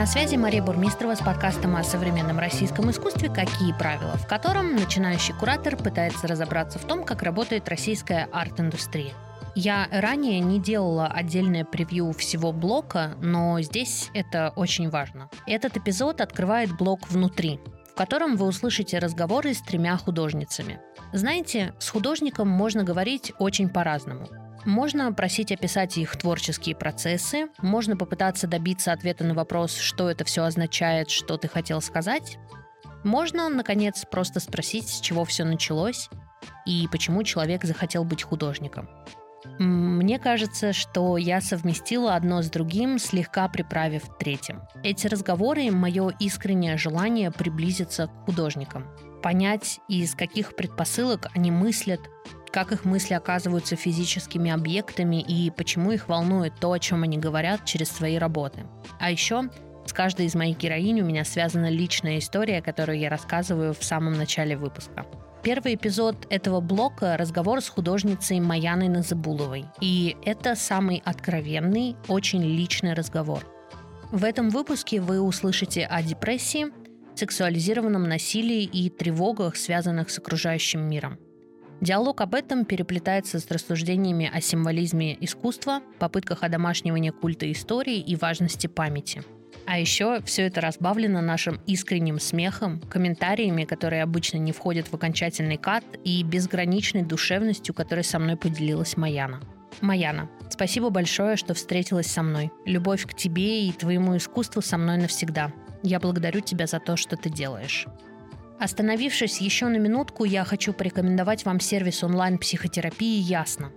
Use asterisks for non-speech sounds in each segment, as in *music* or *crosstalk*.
На связи Мария Бурмистрова с подкастом о современном российском искусстве «Какие правила?», в котором начинающий куратор пытается разобраться в том, как работает российская арт-индустрия. Я ранее не делала отдельное превью всего блока, но здесь это очень важно. Этот эпизод открывает блок «Внутри», в котором вы услышите разговоры с тремя художницами. Знаете, с художником можно говорить очень по-разному. Можно просить описать их творческие процессы, можно попытаться добиться ответа на вопрос, что это все означает, что ты хотел сказать. Можно, наконец, просто спросить, с чего все началось и почему человек захотел быть художником. Мне кажется, что я совместила одно с другим, слегка приправив третьим. Эти разговоры – мое искреннее желание приблизиться к художникам, понять, из каких предпосылок они мыслят, как их мысли оказываются физическими объектами и почему их волнует то, о чем они говорят через свои работы. А еще с каждой из моих героинь у меня связана личная история, которую я рассказываю в самом начале выпуска. Первый эпизод этого блока – разговор с художницей Маяной Назабуловой. И это самый откровенный, очень личный разговор. В этом выпуске вы услышите о депрессии, сексуализированном насилии и тревогах, связанных с окружающим миром – Диалог об этом переплетается с рассуждениями о символизме искусства, попытках одомашнивания культа истории и важности памяти. А еще все это разбавлено нашим искренним смехом, комментариями, которые обычно не входят в окончательный кат, и безграничной душевностью, которой со мной поделилась Маяна. Маяна, спасибо большое, что встретилась со мной. Любовь к тебе и твоему искусству со мной навсегда. Я благодарю тебя за то, что ты делаешь. Остановившись еще на минутку, я хочу порекомендовать вам сервис онлайн-психотерапии «Ясно».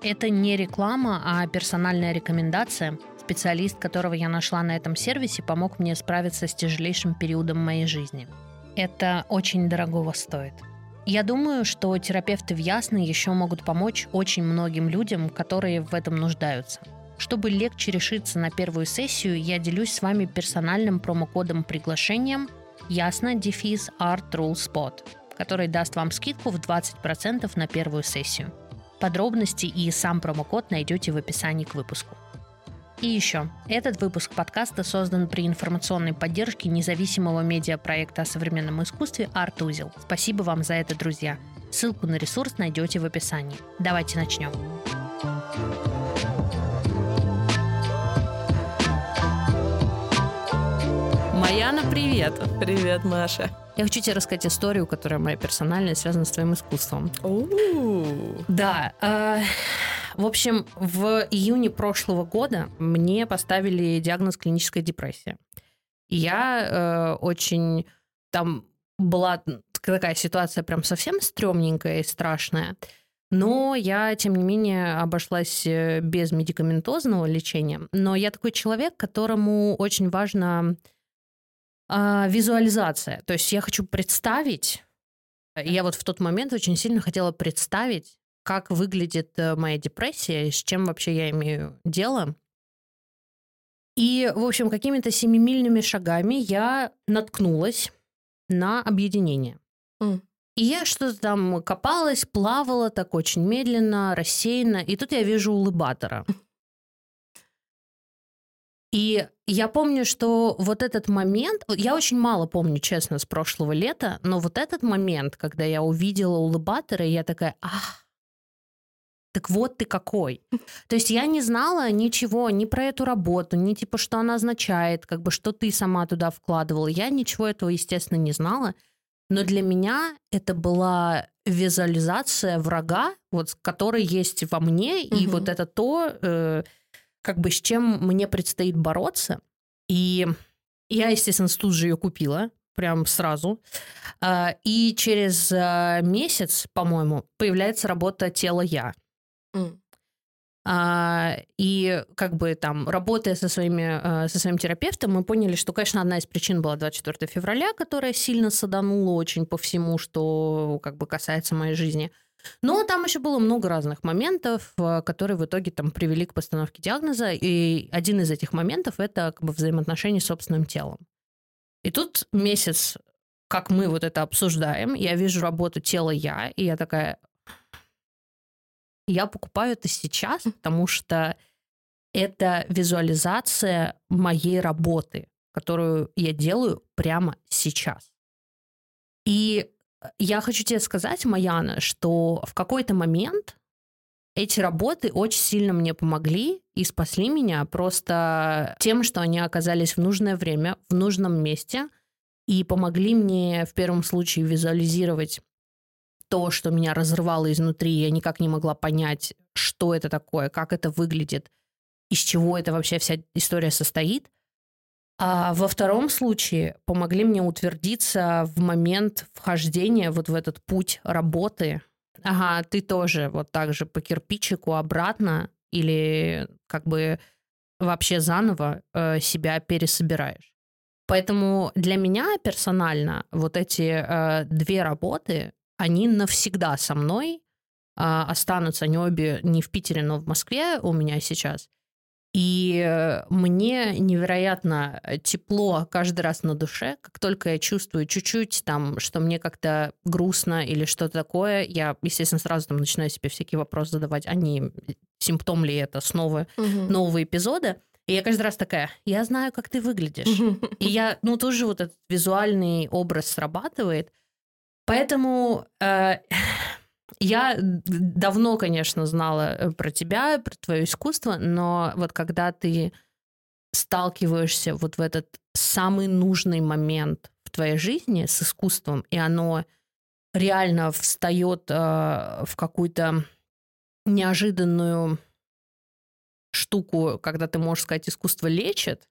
Это не реклама, а персональная рекомендация. Специалист, которого я нашла на этом сервисе, помог мне справиться с тяжелейшим периодом моей жизни. Это очень дорогого стоит. Я думаю, что терапевты в Ясно еще могут помочь очень многим людям, которые в этом нуждаются. Чтобы легче решиться на первую сессию, я делюсь с вами персональным промокодом приглашением ясно дефис Art Rule Spot, который даст вам скидку в 20% на первую сессию. Подробности и сам промокод найдете в описании к выпуску. И еще, этот выпуск подкаста создан при информационной поддержке независимого медиапроекта о современном искусстве «Артузел». Спасибо вам за это, друзья. Ссылку на ресурс найдете в описании. Давайте начнем. Маяна, привет! Привет, Маша. Я хочу тебе рассказать историю, которая моя персональная, связана с твоим искусством. У-у-у. Да. Э, в общем, в июне прошлого года мне поставили диагноз клиническая депрессия. И я э, очень там была такая ситуация прям совсем стрёмненькая и страшная. Но я, тем не менее, обошлась э, без медикаментозного лечения. Но я такой человек, которому очень важно а, визуализация. То есть я хочу представить, я вот в тот момент очень сильно хотела представить, как выглядит э, моя депрессия, с чем вообще я имею дело. И, в общем, какими-то семимильными шагами я наткнулась на объединение. Mm. И я что-то там копалась, плавала так очень медленно, рассеянно. И тут я вижу улыбатора. *laughs* И я помню, что вот этот момент, я очень мало помню, честно, с прошлого лета, но вот этот момент, когда я увидела улыбатора, я такая, ах, так вот ты какой. То есть я не знала ничего ни про эту работу, ни типа, что она означает, как бы, что ты сама туда вкладывала. Я ничего этого, естественно, не знала. Но для меня это была визуализация врага, вот, который есть во мне, угу. и вот это то, э, как бы с чем мне предстоит бороться. И я, естественно, тут же ее купила, прям сразу. А, и через а, месяц, по-моему, появляется работа «Тело я». Mm. И как бы там, работая со, своими, со своим терапевтом, мы поняли, что, конечно, одна из причин была 24 февраля, которая сильно саданула очень по всему, что как бы касается моей жизни – но там еще было много разных моментов, э, которые в итоге там привели к постановке диагноза. И один из этих моментов это как бы взаимоотношения с собственным телом. И тут месяц, как мы вот это обсуждаем, я вижу работу тела я, и я такая, я покупаю это сейчас, потому что это визуализация моей работы, которую я делаю прямо сейчас. И я хочу тебе сказать, Маяна, что в какой-то момент эти работы очень сильно мне помогли и спасли меня просто тем, что они оказались в нужное время, в нужном месте и помогли мне в первом случае визуализировать то, что меня разрывало изнутри, я никак не могла понять, что это такое, как это выглядит, из чего это вообще вся история состоит. А во втором случае помогли мне утвердиться в момент вхождения вот в этот путь работы. Ага, ты тоже вот так же по кирпичику обратно или как бы вообще заново э, себя пересобираешь. Поэтому для меня персонально вот эти э, две работы, они навсегда со мной э, останутся, они обе не в Питере, но в Москве у меня сейчас. И э, мне невероятно э, тепло каждый раз на душе, как только я чувствую чуть-чуть там, что мне как-то грустно или что-то такое, я, естественно, сразу там начинаю себе всякие вопросы задавать, а не симптом ли это снова угу. новые эпизоды. И я каждый раз такая, я знаю, как ты выглядишь. И я, ну, тоже вот этот визуальный образ срабатывает. Поэтому э, я давно, конечно, знала э, про тебя, про твое искусство, но вот когда ты сталкиваешься вот в этот самый нужный момент в твоей жизни с искусством, и оно реально встает э, в какую-то неожиданную штуку, когда ты можешь сказать, искусство лечит,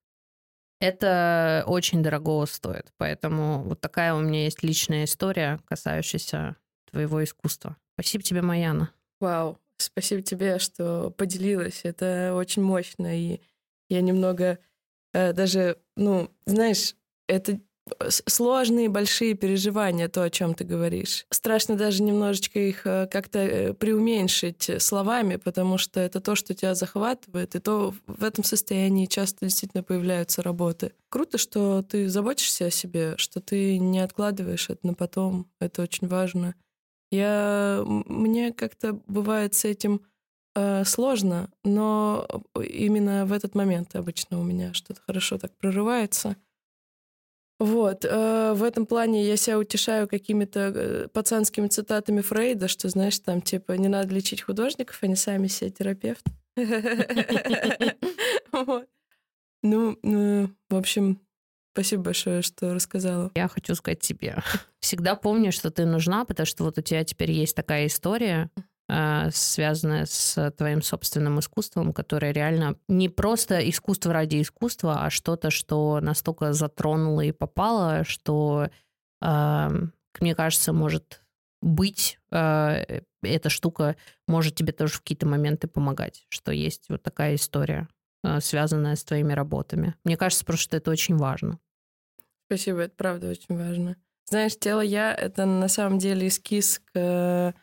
это очень дорого стоит. Поэтому вот такая у меня есть личная история, касающаяся твоего искусства. Спасибо тебе, Маяна. Вау, спасибо тебе, что поделилась. Это очень мощно. И я немного э, даже, ну, знаешь, это сложные большие переживания, то, о чем ты говоришь. Страшно даже немножечко их э, как-то э, преуменьшить словами, потому что это то, что тебя захватывает, и то в этом состоянии часто действительно появляются работы. Круто, что ты заботишься о себе, что ты не откладываешь это на потом. Это очень важно. Я, мне как-то бывает с этим э, сложно, но именно в этот момент обычно у меня что-то хорошо так прорывается. Вот, э, в этом плане я себя утешаю какими-то э, пацанскими цитатами Фрейда, что, знаешь, там, типа, не надо лечить художников, они сами себе терапевт. *laughs* *laughs* Ну, ну, в общем, Спасибо большое, что рассказала. Я хочу сказать тебе. *laughs* Всегда помни, что ты нужна, потому что вот у тебя теперь есть такая история, э, связанная с твоим собственным искусством, которое реально не просто искусство ради искусства, а что-то, что настолько затронуло и попало, что, э, мне кажется, может быть, э, эта штука может тебе тоже в какие-то моменты помогать, что есть вот такая история связанная с твоими работами. Мне кажется, просто что это очень важно. Спасибо, это правда очень важно. Знаешь, тело я — это на самом деле эскиз к э,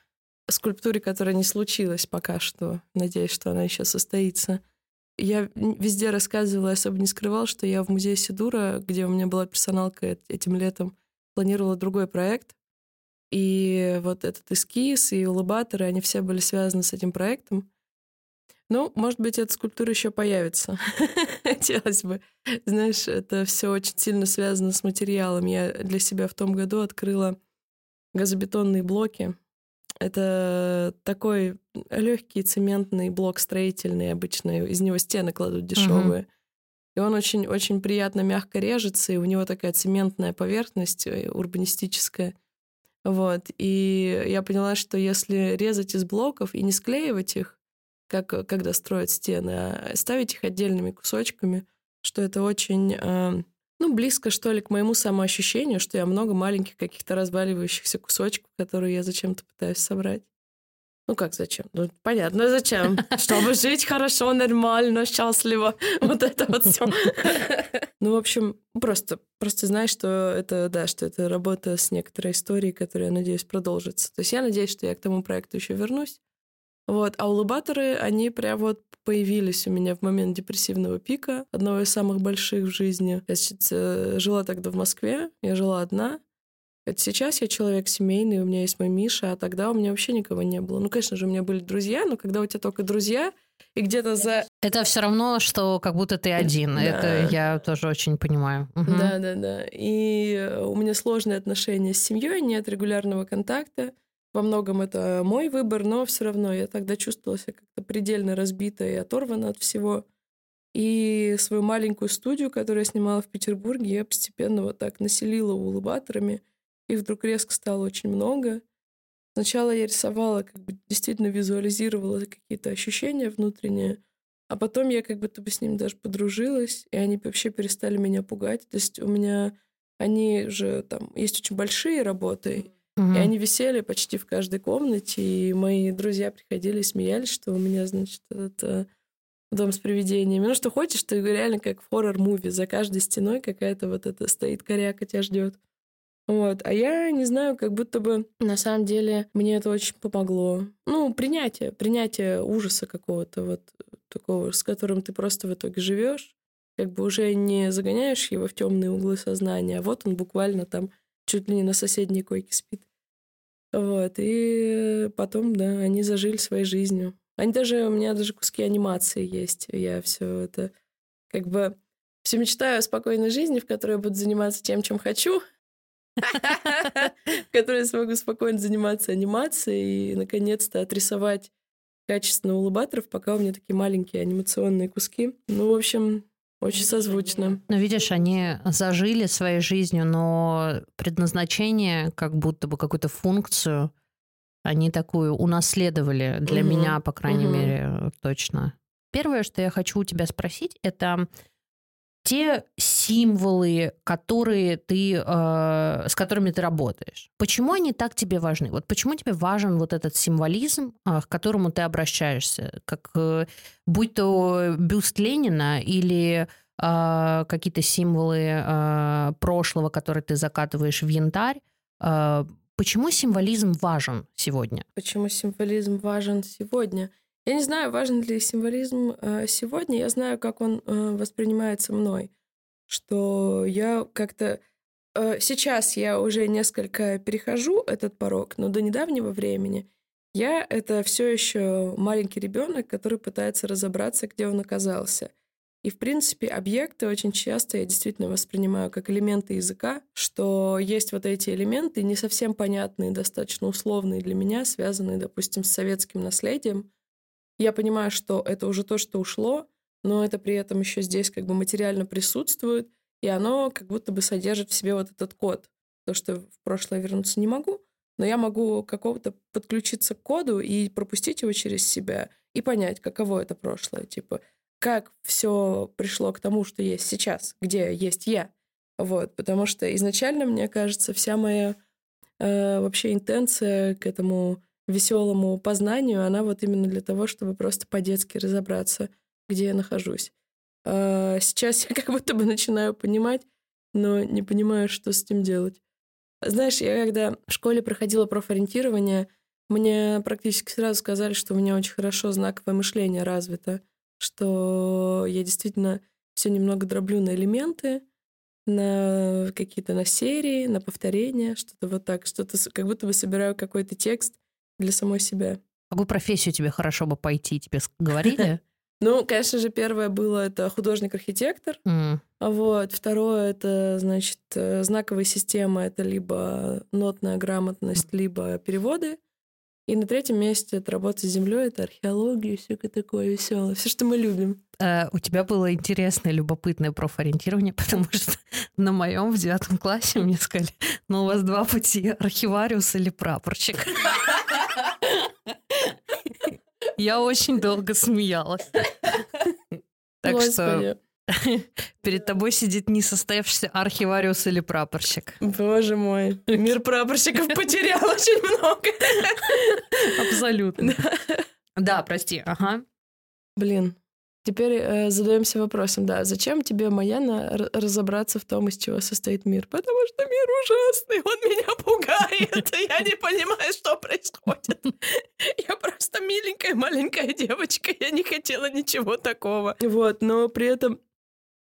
скульптуре, которая не случилась пока что. Надеюсь, что она еще состоится. Я везде рассказывала, особо не скрывал, что я в музее Сидура, где у меня была персоналка этим летом, планировала другой проект. И вот этот эскиз и улыбаторы, они все были связаны с этим проектом. Ну, может быть, эта скульптура еще появится. *laughs* Хотелось бы. Знаешь, это все очень сильно связано с материалом. Я для себя в том году открыла газобетонные блоки. Это такой легкий цементный блок строительный обычно. Из него стены кладут дешевые. И он очень-очень приятно мягко режется, и у него такая цементная поверхность э, урбанистическая. Вот. И я поняла, что если резать из блоков и не склеивать их, как э, когда строят стены, а ставить их отдельными кусочками, что это очень, э, ну, близко, что ли, к моему самоощущению, что я много маленьких каких-то разваливающихся кусочков, которые я зачем-то пытаюсь собрать. Ну как зачем? Ну понятно зачем. *laughs* Чтобы жить хорошо, нормально, счастливо. *laughs* Вот это вот все. *laughs* Ну, в общем, просто, просто знаешь, что это, да, что это работа с некоторой историей, которая, надеюсь, продолжится. То есть я надеюсь, что я к тому проекту еще вернусь. Вот. А улыбаторы, они прям вот появились у меня в момент депрессивного пика, одного из самых больших в жизни. Я сейчас, э, жила тогда в Москве, я жила одна. Это сейчас я человек семейный, у меня есть мой Миша, а тогда у меня вообще никого не было. Ну, конечно же, у меня были друзья, но когда у тебя только друзья, И где-то за... Это все равно, что как будто ты один. Да. Это я тоже очень понимаю. Угу. Да, да, да. И у меня сложные отношения с семьей, нет регулярного контакта. Во многом это мой выбор, но все равно я тогда чувствовала себя как-то предельно разбита и оторвана от всего. И свою маленькую студию, которую я снимала в Петербурге, я постепенно вот так населила улыбаторами. Их вдруг резко стало очень много. Сначала я рисовала, как бы действительно визуализировала какие-то ощущения внутренние, а потом я как будто бы с ними даже подружилась, и они вообще перестали меня пугать. То есть у меня они же там есть очень большие работы, угу. и они висели почти в каждой комнате, и мои друзья приходили и смеялись, что у меня, значит, это дом с привидениями. Ну, что хочешь, ты реально как в хоррор-муви. За каждой стеной какая-то вот это стоит коряка, тебя ждет. Вот. А я не знаю, как будто бы на самом деле мне это очень помогло. Ну, принятие, принятие ужаса какого-то вот такого, с которым ты просто в итоге живешь, как бы уже не загоняешь его в темные углы сознания, а вот он буквально там чуть ли не на соседней койке спит. Вот. И потом, да, они зажили своей жизнью. Они даже, у меня даже куски анимации есть. Я все это как бы все мечтаю о спокойной жизни, в которой я буду заниматься тем, чем хочу, в которой я смогу спокойно заниматься анимацией и, наконец-то, отрисовать качественно улыбаторов, пока у меня такие маленькие анимационные куски. Ну, в общем, очень созвучно. Ну, видишь, они зажили своей жизнью, но предназначение, как будто бы какую-то функцию, они такую унаследовали для угу. меня, по крайней угу. мере, точно. Первое, что я хочу у тебя спросить, это те символы, которые ты, э, с которыми ты работаешь. Почему они так тебе важны? Вот почему тебе важен вот этот символизм, э, к которому ты обращаешься, как э, будь то бюст Ленина или э, какие-то символы э, прошлого, которые ты закатываешь в янтарь? Э, почему символизм важен сегодня? Почему символизм важен сегодня? Я не знаю, важен ли символизм э, сегодня. Я знаю, как он э, воспринимается мной. Что я как-то... Э, сейчас я уже несколько перехожу этот порог, но до недавнего времени я это все еще маленький ребенок, который пытается разобраться, где он оказался. И, в принципе, объекты очень часто я действительно воспринимаю как элементы языка, что есть вот эти элементы, не совсем понятные, достаточно условные для меня, связанные, допустим, с советским наследием, я понимаю, что это уже то, что ушло, но это при этом еще здесь как бы материально присутствует, и оно как будто бы содержит в себе вот этот код. То, что в прошлое вернуться не могу, но я могу какого-то подключиться к коду и пропустить его через себя и понять, каково это прошлое. Типа, как все пришло к тому, что есть сейчас, где есть я. Вот, потому что изначально, мне кажется, вся моя э, вообще интенция к этому веселому познанию, она вот именно для того, чтобы просто по-детски разобраться, где я нахожусь. А сейчас я *laughs* как будто бы начинаю понимать, но не понимаю, что с этим делать. Знаешь, я когда в школе проходила профориентирование, мне практически сразу сказали, что у меня очень хорошо знаковое мышление развито, что я действительно все немного дроблю на элементы, на какие-то на серии, на повторения, что-то вот так, что-то как будто бы собираю какой-то текст для самой себя. Какую профессию тебе хорошо бы пойти, тебе говорили? *laughs* Ну, конечно же, первое было это художник-архитектор. Mm. Вот. Второе это, значит, э, знаковая система. Это либо нотная грамотность, mm. либо переводы. И на третьем месте это работа с землей, это археология, все такое веселое, все, что мы любим. А, у тебя было интересное, любопытное профориентирование, *laughs* потому что на моем в девятом классе мне сказали, ну у вас два пути, архивариус или прапорщик. *laughs* Я очень долго смеялась. Так что перед тобой сидит несостоявшийся архивариус или прапорщик. Боже мой. Мир прапорщиков потерял очень много. Абсолютно. Да, прости. Ага. Блин, Теперь э, задаемся вопросом, да, зачем тебе, Маяна, разобраться в том, из чего состоит мир? Потому что мир ужасный, он меня пугает, я не понимаю, что происходит. Я просто миленькая маленькая девочка, я не хотела ничего такого. Вот, но при этом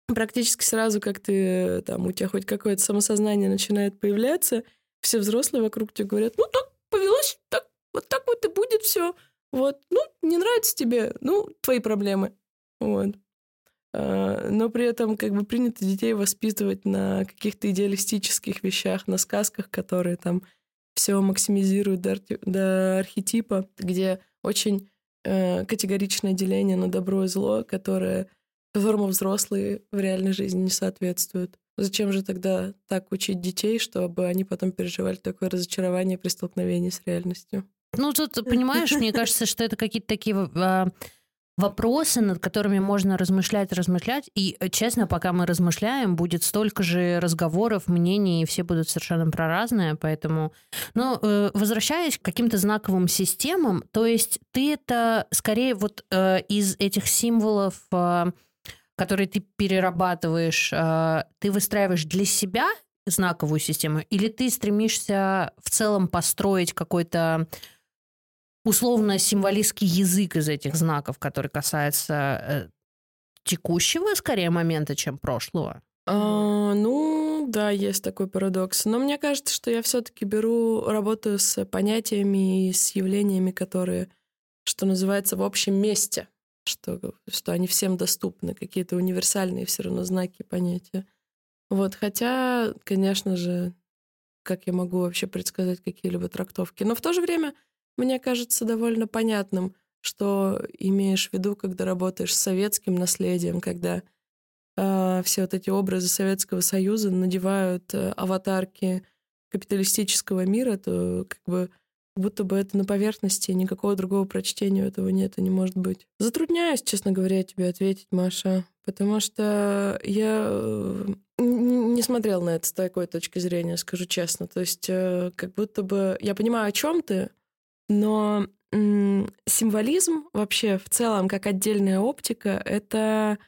практически сразу, как ты там, у тебя хоть какое-то самосознание начинает появляться, все взрослые вокруг тебя говорят, ну так повелось, так, вот так вот и будет все. Вот, ну, не нравится тебе, ну, твои проблемы. Вот. А, но при этом как бы принято детей воспитывать на каких-то идеалистических вещах, на сказках, которые там все максимизируют до, арти- до архетипа, где очень э, категоричное деление на добро и зло, которое, которому взрослые в реальной жизни не соответствуют. Зачем же тогда так учить детей, чтобы они потом переживали такое разочарование при столкновении с реальностью? Ну, тут, понимаешь, мне кажется, что это какие-то такие а, вопросы, над которыми можно размышлять, размышлять. И, э, честно, пока мы размышляем, будет столько же разговоров, мнений, и все будут совершенно про разное. Поэтому, но э, возвращаясь к каким-то знаковым системам, то есть ты это скорее вот э, из этих символов, которые ты перерабатываешь, ты выстраиваешь для себя знаковую систему, или ты стремишься в целом построить какой-то условно символистский язык из этих знаков, который касается э, текущего, скорее, момента, чем прошлого? А, ну, да, есть такой парадокс. Но мне кажется, что я все-таки беру, работаю с понятиями и с явлениями, которые, что называется, в общем месте, что, что они всем доступны, какие-то универсальные все равно знаки понятия. Вот, хотя, конечно же, как я могу вообще предсказать какие-либо трактовки. Но в то же время мне кажется довольно понятным, что имеешь в виду, когда работаешь с советским наследием, когда э, все вот эти образы Советского Союза надевают э, аватарки капиталистического мира, то как бы будто бы это на поверхности, никакого другого прочтения этого нет и не может быть. Затрудняюсь, честно говоря, тебе ответить, Маша, потому что я э, не смотрел на это с такой точки зрения, скажу честно. То есть э, как будто бы я понимаю, о чем ты, но символизм вообще в целом, как отдельная оптика, это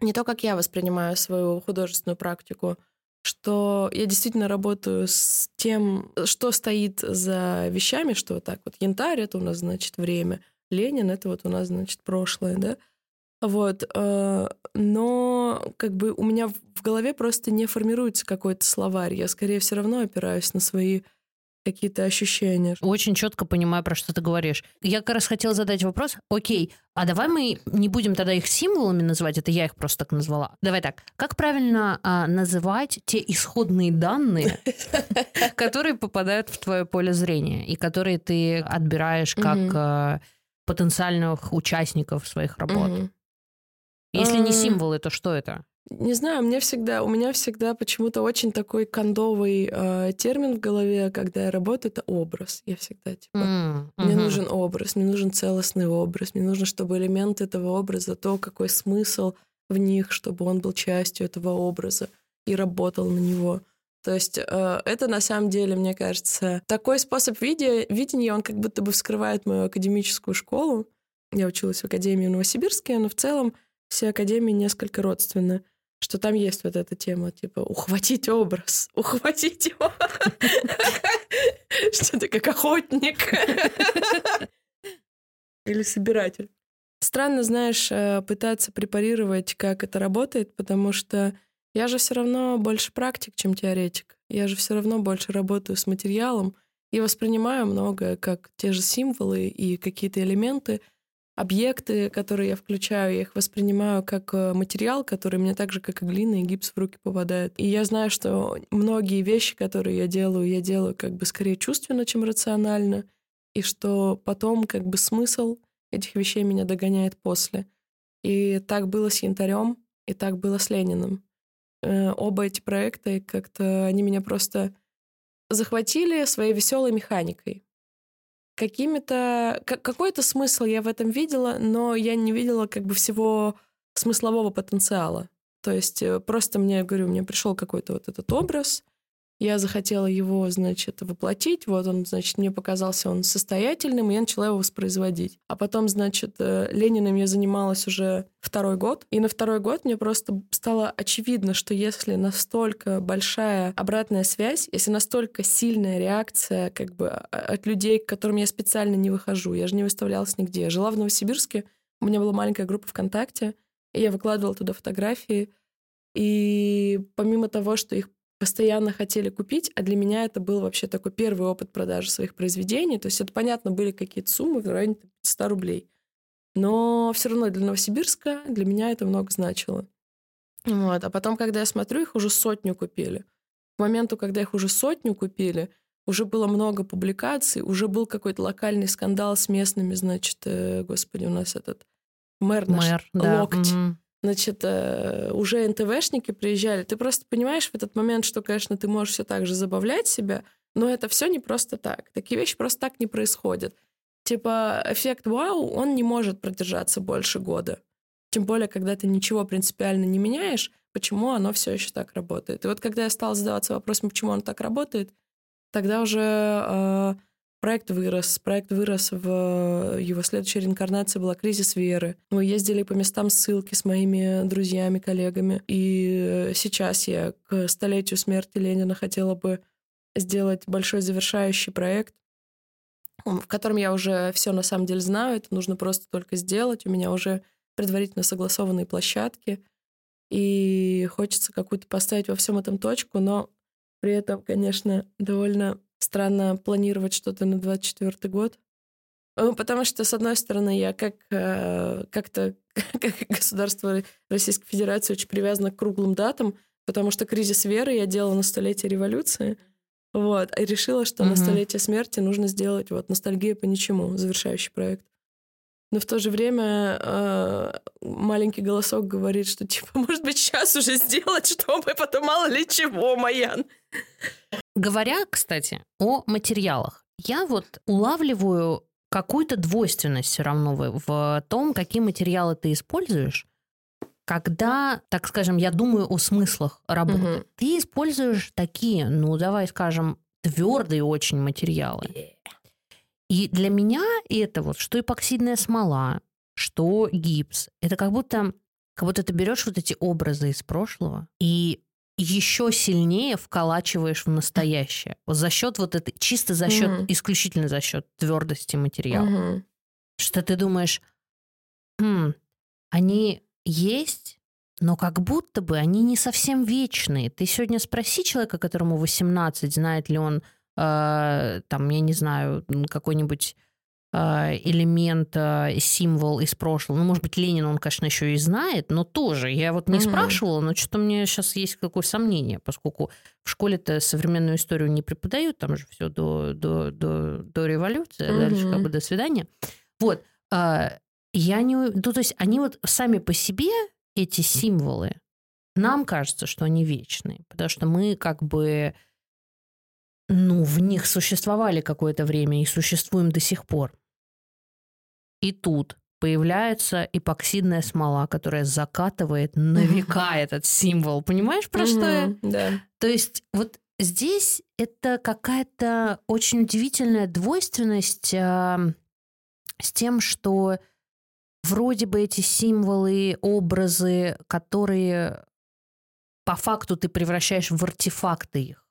не то, как я воспринимаю свою художественную практику, что я действительно работаю с тем, что стоит за вещами, что так вот янтарь — это у нас, значит, время, Ленин — это вот у нас, значит, прошлое, да? Вот, э, но как бы у меня в голове просто не формируется какой-то словарь. Я скорее все равно опираюсь на свои какие-то ощущения. Очень четко понимаю, про что ты говоришь. Я как раз хотела задать вопрос. Окей, а давай мы не будем тогда их символами называть, это я их просто так назвала. Давай так. Как правильно а, называть те исходные данные, *laughs* которые попадают в твое поле зрения и которые ты отбираешь как а, потенциальных участников своих работ? Если не символы, то что это? Не знаю, мне всегда, у меня всегда почему-то очень такой кондовый э, термин в голове, когда я работаю, это образ. Я всегда типа, mm, мне нужен образ, мне нужен целостный образ, мне нужно, чтобы элемент этого образа, то, какой смысл в них, чтобы он был частью этого образа и работал на него. То есть э, это на самом деле, мне кажется, такой способ видя, видения, он как будто бы вскрывает мою академическую школу. Я училась в Академии в Новосибирске, но в целом все академии несколько родственны что там есть вот эта тема, типа, ухватить образ, *laughs* ухватить его. *laughs* Что ты как охотник. *laughs* Или собиратель. Странно, знаешь, э, пытаться препарировать, как это работает, потому что я же все равно больше практик, чем теоретик. Я же все равно больше работаю с материалом и воспринимаю многое как те же символы и какие-то элементы — объекты, которые я включаю, я их воспринимаю как э, материал, который мне так же, как и глина и гипс в руки попадает. И я знаю, что многие вещи, которые я делаю, я делаю как бы скорее чувственно, чем рационально, и что потом как бы смысл этих вещей меня догоняет после. И так было с янтарем, и так было с Лениным. Э, оба эти проекта как-то они меня просто захватили своей веселой механикой какими-то... Какой-то смысл я в этом видела, но я не видела как бы всего смыслового потенциала. То есть э, просто мне, говорю, мне пришел какой-то вот этот образ, я захотела его, значит, воплотить. Вот он, значит, мне показался он состоятельным, и я начала его воспроизводить. А потом, значит, э, Лениным я занималась уже второй год. И на второй год мне просто стало очевидно, что если настолько большая обратная связь, если настолько сильная реакция как бы а, от людей, к которым я специально не выхожу, я же не выставлялась нигде. Я жила в Новосибирске, у меня была маленькая группа ВКонтакте, и я выкладывала туда фотографии. И помимо того, что их постоянно хотели купить, а для меня это был вообще такой первый опыт продажи своих произведений. То есть это, понятно, были какие-то суммы в районе 100 рублей. Но все равно для Новосибирска для меня это много значило. Вот. А потом, когда я смотрю, их уже сотню купили. К моменту, когда их уже сотню купили, уже было много публикаций, уже был какой-то локальный скандал с местными, значит, э, господи, у нас этот мэр наш, Мэр, да. локоть. Мгм. Значит, э, уже НТВшники приезжали. Ты просто понимаешь в этот момент, что, конечно, ты можешь все так же забавлять себя, но это все не просто так. Такие вещи просто так не происходят. Типа, эффект вау, он не может продержаться больше года. Тем более, когда ты ничего принципиально не меняешь, почему оно все еще так работает. И вот когда я стала задаваться вопросом, почему оно так работает, тогда уже э, проект вырос. Проект вырос в его следующей реинкарнации была кризис веры. Мы ездили по местам ссылки с моими друзьями, коллегами. И сейчас я к столетию смерти Ленина хотела бы сделать большой завершающий проект, в котором я уже все на самом деле знаю. Это нужно просто только сделать. У меня уже предварительно согласованные площадки. И хочется какую-то поставить во всем этом точку, но при этом, конечно, довольно странно планировать что-то на 24 год. Ну, Потому что, с одной стороны, я как э, как-то *laughs* как государство Российской Федерации очень привязано к круглым датам, потому что кризис веры я делала на столетие революции. Вот, и решила, что на Мгм. столетие смерти нужно сделать вот ностальгия по ничему, завершающий проект. Но в то же время э, маленький голосок говорит, что типа, может быть, сейчас уже сделать, чтобы потом мало ли чего, Маян. Говоря, кстати, о материалах, я вот улавливаю какую-то двойственность все равно в, в том, какие материалы ты используешь, когда, так скажем, я думаю о смыслах работы. Мгм. Ты используешь такие, ну, давай скажем, твердые очень материалы. И для меня это вот, что эпоксидная смола, что гипс, это как будто, как будто ты берешь вот эти образы из прошлого и еще сильнее вколачиваешь в настоящее. Вот за счет вот этой, чисто за счет, Мгм. исключительно за счет твердости материала. Мгм. Что ты думаешь, «Хм, они есть, но как будто бы они не совсем вечные. Ты сегодня спроси человека, которому 18, знает ли он, э, там, я не знаю, какой-нибудь э, элемент, э, символ из прошлого. Ну, может быть, Ленин он, конечно, еще и знает, но тоже. Я вот не Мгм. спрашивала, но что-то мне сейчас есть какое сомнение, поскольку в школе-то современную историю не преподают, там же все до, до, до, до революции, а дальше как бы до свидания. Вот. Я не... Ну, то есть они вот сами по себе, эти символы, нам кажется, что они вечные, потому что мы как бы ну, в них существовали какое-то время и существуем до сих пор. И тут появляется эпоксидная смола, которая закатывает на века этот символ. Понимаешь, про что я? Да. То есть вот здесь это какая-то очень удивительная двойственность а, с тем, что вроде бы эти символы, образы, которые по факту ты превращаешь в артефакты их,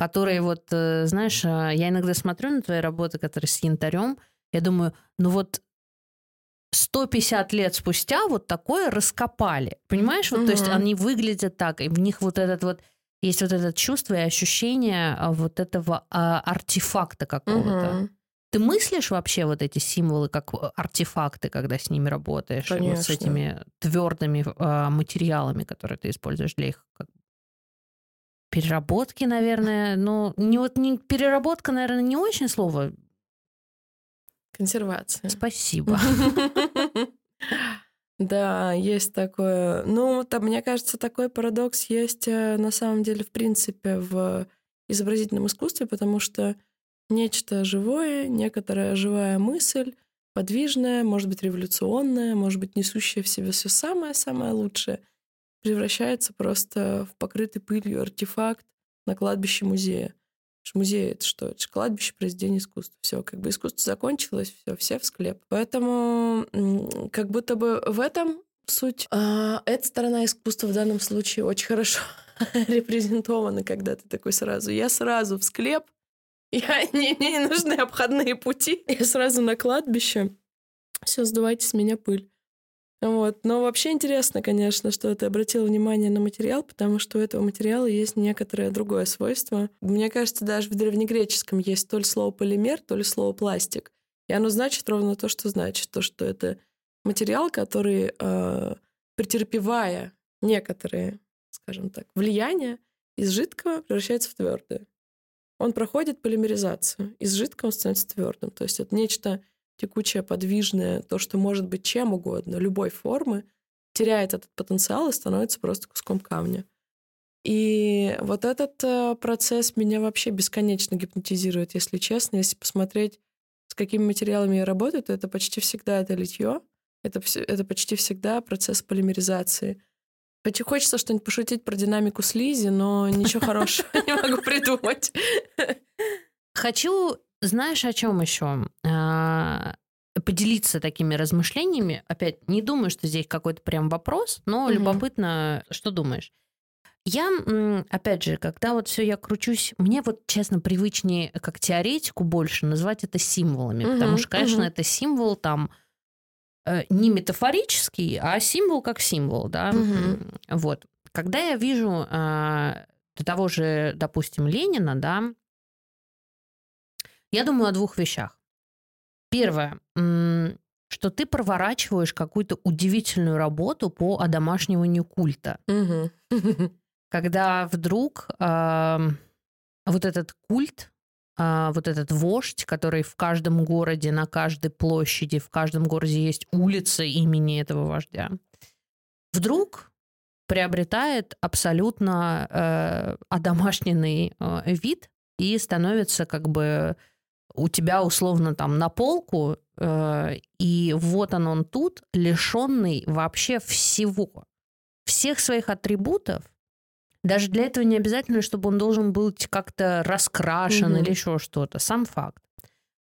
которые вот, э, знаешь, а, я иногда смотрю на твои работы, которые с янтарем, я думаю, ну вот 150 лет спустя вот такое раскопали. Понимаешь? Вот, то есть они выглядят так, и в них вот этот вот есть вот это чувство и ощущение а, вот этого а, артефакта какого-то. Мгм. Ты мыслишь вообще вот эти символы как э, артефакты, когда с ними работаешь, вот с этими твердыми а, материалами, которые ты используешь для их как, переработки, наверное. Ну, не вот не переработка, наверное, не очень слово. Консервация. Спасибо. *laughs* Да, есть такое. Ну, там, мне кажется, такой парадокс есть э, на самом деле, в принципе, в изобразительном искусстве, потому что нечто живое, некоторая живая мысль, подвижная, может быть, революционная, может быть, несущая в себе все самое-самое лучшее, превращается просто в покрытый пылью артефакт на кладбище музея. Музей — это что? Это же кладбище произведения искусства. Все, как бы искусство закончилось, все, все в склеп. Поэтому как будто бы в этом суть. А, эта сторона искусства в данном случае очень хорошо *laughs* репрезентована, когда ты такой сразу. Я сразу в склеп, *laughs* я, не, не нужны обходные пути. Я сразу на кладбище. Все, сдувайте с меня пыль. Вот. Но вообще интересно, конечно, что ты обратил внимание на материал, потому что у этого материала есть некоторое другое свойство. Мне кажется, даже в древнегреческом есть то ли слово полимер, то ли слово пластик. И оно значит ровно то, что значит. То, что это материал, который, э, претерпевая некоторые, скажем так, влияния, из жидкого превращается в твердое. Он проходит полимеризацию. Из жидкого он становится твердым. То есть это нечто текучее, подвижное, то, что может быть чем угодно, любой формы, теряет этот потенциал и становится просто куском камня. И вот этот э, процесс меня вообще бесконечно гипнотизирует, если честно. Если посмотреть, с какими материалами я работаю, то это почти всегда это литье, это, это почти всегда процесс полимеризации. Почти хочется что-нибудь пошутить про динамику слизи, но ничего хорошего *laughs* не могу придумать. Хочу, знаешь, о чем еще? А, поделиться такими размышлениями. Опять, не думаю, что здесь какой-то прям вопрос, но любопытно, что думаешь. Я, опять же, когда вот все я кручусь, мне вот, честно, привычнее как теоретику больше назвать это символами, угу, потому что, конечно, угу. это символ там э, не метафорический, а символ как символ, да. Угу. Вот. Когда я вижу э, того же, допустим, Ленина, да, я думаю о двух вещах. Первое, что ты проворачиваешь какую-то удивительную работу по одомашниванию культа. Угу *laughs* когда вдруг э, вот этот культ, э, вот этот вождь, который в каждом городе, на каждой площади, в каждом городе есть улица имени этого вождя, вдруг приобретает абсолютно э, одомашненный э, вид и становится как бы у тебя условно там на полку, э, и вот он он тут, лишенный вообще всего, всех своих атрибутов, даже для этого не обязательно, чтобы он должен быть как-то раскрашен угу. или еще что-то. Сам факт.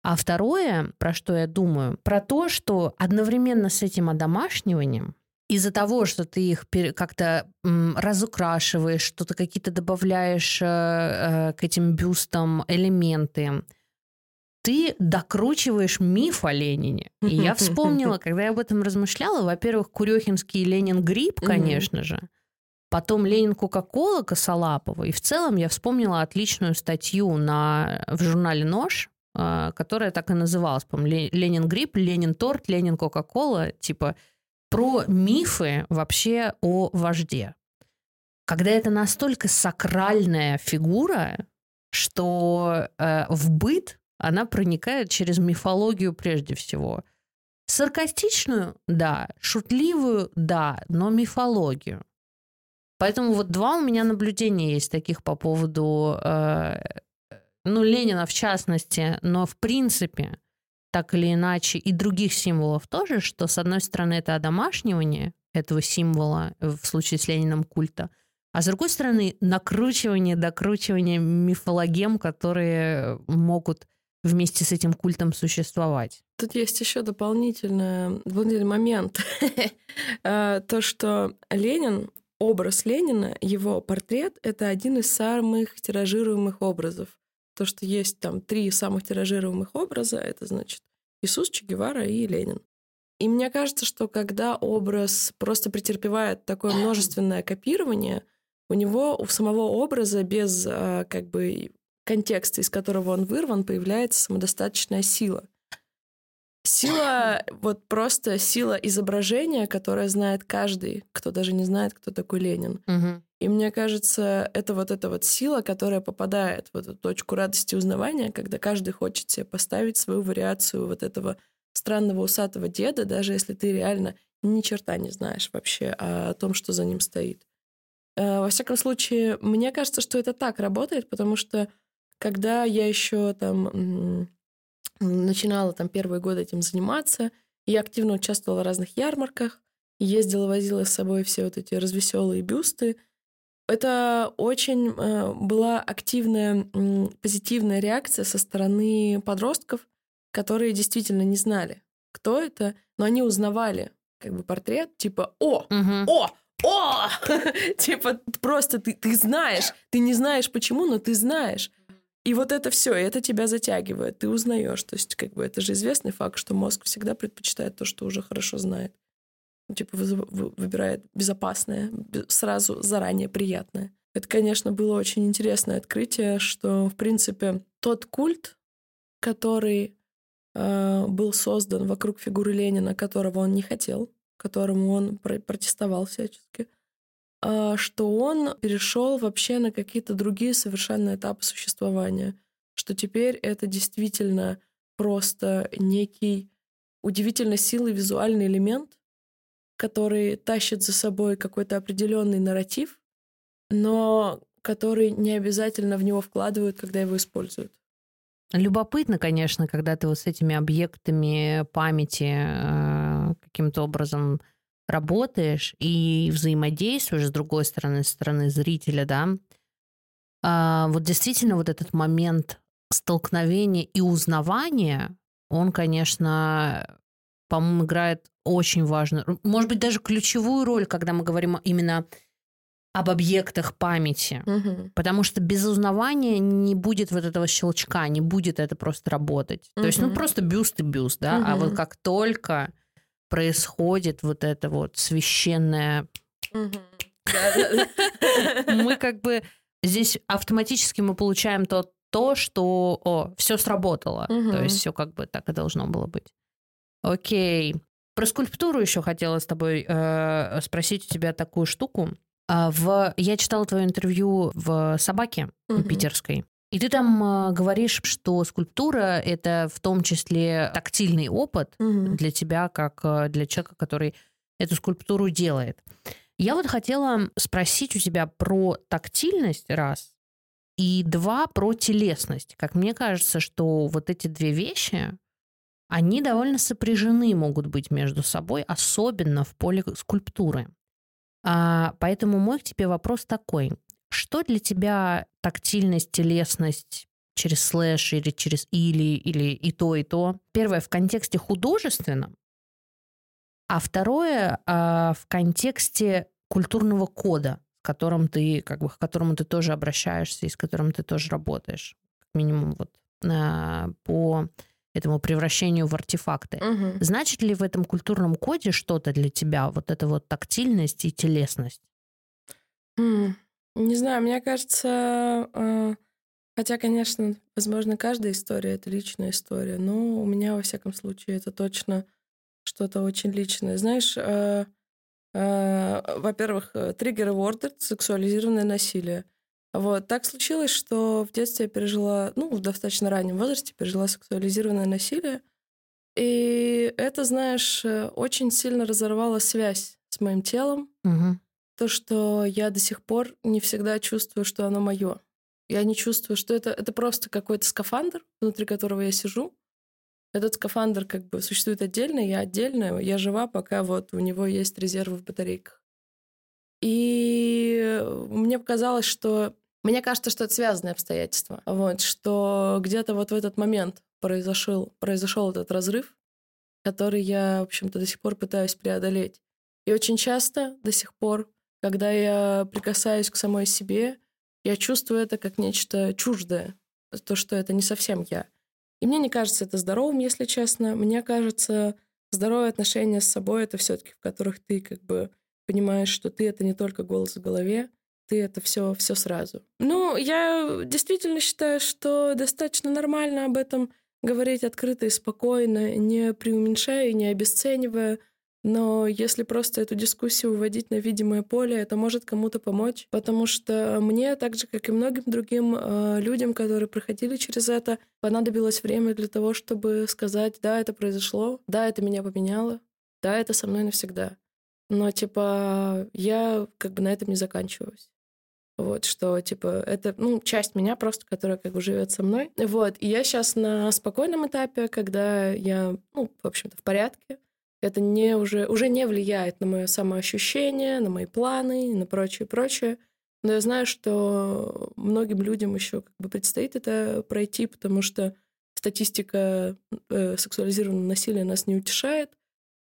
А второе, про что я думаю, про то, что одновременно с этим одомашниванием, из-за того, что ты их как-то разукрашиваешь, что-то какие-то добавляешь э, э, к этим бюстам элементы, ты докручиваешь миф о Ленине. И я *laughs* вспомнила, когда я об этом размышляла, во-первых, Курехинский Ленин Гриб, конечно же, Потом Ленин Кока-Кола Косолапова. И в целом я вспомнила отличную статью на, в журнале «Нож», а, которая так и называлась, по «Ленин грипп», «Ленин торт», «Ленин Кока-Кола», типа про мифы вообще о вожде. Когда это настолько сакральная фигура, что э, в быт она проникает через мифологию прежде всего. Саркастичную, да, шутливую, да, но мифологию. Поэтому вот два у меня наблюдения есть таких по поводу, э, ну, Ленина в частности, но в принципе, так или иначе, и других символов тоже, что, с одной стороны, это одомашнивание этого символа, в случае с Лениным культа, а с другой стороны, накручивание, докручивание мифологем, которые могут вместе с этим культом существовать. Тут есть еще дополнительный, момент. *laughs* Э, то, что Ленин образ Ленина, его портрет — это один из самых тиражируемых образов. То, что есть там три самых тиражируемых образа, это значит Иисус, Че Гевара и Ленин. И мне кажется, что когда образ просто претерпевает такое множественное копирование, у него, у самого образа без а, как бы контекста, из которого он вырван, появляется самодостаточная сила — Сила, вот просто сила изображения, которая знает каждый, кто даже не знает, кто такой Ленин. Угу. И мне кажется, это вот эта вот сила, которая попадает в эту точку радости узнавания, когда каждый хочет себе поставить свою вариацию вот этого странного усатого деда, даже если ты реально ни черта не знаешь вообще о том, что за ним стоит. Э, во всяком случае, мне кажется, что это так работает, потому что когда я еще там начинала там первые годы этим заниматься. Я активно участвовала в разных ярмарках, ездила, возила с собой все вот эти развеселые бюсты. Это очень э, была активная, позитивная реакция со стороны подростков, которые действительно не знали, кто это, но они узнавали как бы портрет, типа «О! Угу. О! О!» *laughs* Типа просто ты, ты знаешь, ты не знаешь почему, но ты знаешь. И вот это все, это тебя затягивает, ты узнаешь. То есть, как бы это же известный факт, что мозг всегда предпочитает то, что уже хорошо знает. Ну, типа выбирает безопасное, сразу заранее приятное. Это, конечно, было очень интересное открытие, что, в принципе, тот культ, который э, был создан вокруг фигуры Ленина, которого он не хотел, которому он протестовал всячески, что он перешел вообще на какие-то другие совершенно этапы существования, что теперь это действительно просто некий удивительно силный визуальный элемент, который тащит за собой какой-то определенный нарратив, но который не обязательно в него вкладывают, когда его используют. Любопытно, конечно, когда ты вот с этими объектами памяти э, каким-то образом работаешь и взаимодействуешь с другой стороны, с стороны зрителя, да. А вот действительно вот этот момент столкновения и узнавания, он, конечно, по-моему, играет очень важную, может быть, даже ключевую роль, когда мы говорим именно об объектах памяти. Угу. Потому что без узнавания не будет вот этого щелчка, не будет это просто работать. Угу. То есть, ну, просто бюст и бюст, да. Угу. А вот как только происходит вот это вот священное... Мы как бы здесь автоматически мы получаем то, то что, о, все сработало. То есть все как бы так и должно было быть. Окей. Про скульптуру еще хотела с тобой э, спросить у тебя такую штуку. А, в... Я читала твое интервью в «Собаке» угу. питерской. И ты там э, говоришь, что скульптура — это в том числе тактильный опыт угу. для тебя, как э, для человека, который эту скульптуру делает. Я вот хотела спросить у тебя про тактильность, раз, и два, про телесность. Как мне кажется, что вот эти две вещи, они довольно сопряжены могут быть между собой, особенно в поле скульптуры. А, поэтому мой к тебе вопрос такой. Что для тебя тактильность, телесность через слэш или через или, или и то, и то? Первое, в контексте художественном, а второе, а, в контексте культурного кода, с которым ты, как бы, к которому ты тоже обращаешься и с которым ты тоже работаешь. Как минимум вот а, по этому превращению в артефакты. Угу. Значит ли в этом культурном коде что-то для тебя, вот эта вот тактильность и телесность? Не знаю, мне кажется, э, хотя, конечно, возможно, каждая история — это личная история, но у меня, во всяком случае, это точно что-то очень личное. Знаешь, э, э, во-первых, триггер вордер — сексуализированное насилие — вот. Так случилось, что в детстве я пережила, ну, в достаточно раннем возрасте пережила сексуализированное насилие. И это, знаешь, очень сильно разорвало связь с моим телом. Угу. То, что я до сих пор не всегда чувствую, что оно мое. Я не чувствую, что это, это просто какой-то скафандр, внутри которого я сижу. Этот скафандр как бы существует отдельно, я отдельно, я жива, пока вот у него есть резервы в батарейках. И мне показалось, что мне кажется, что это связанные обстоятельства. Вот, что где-то вот в этот момент произошел, произошел этот разрыв, который я, в общем-то, до сих пор пытаюсь преодолеть. И очень часто до сих пор, когда я прикасаюсь к самой себе, я чувствую это как нечто чуждое, то, что это не совсем я. И мне не кажется это здоровым, если честно. Мне кажется, здоровые отношения с собой — это все таки в которых ты как бы понимаешь, что ты — это не только голос в голове, ты это все, все сразу. Ну, я действительно считаю, что достаточно нормально об этом говорить открыто и спокойно, не преуменьшая и не обесценивая. Но если просто эту дискуссию выводить на видимое поле, это может кому-то помочь, потому что мне, так же, как и многим другим э, людям, которые проходили через это, понадобилось время для того, чтобы сказать, да, это произошло, да, это меня поменяло, да, это со мной навсегда. Но, типа, я как бы на этом не заканчиваюсь. Вот, что, типа, это, ну, часть меня просто, которая как бы живет со мной. Вот, и я сейчас на спокойном этапе, когда я, ну, в общем-то, в порядке. Это не уже, уже не влияет на мое самоощущение, на мои планы, на прочее, прочее. Но я знаю, что многим людям еще как бы предстоит это пройти, потому что статистика э, сексуализированного насилия нас не утешает.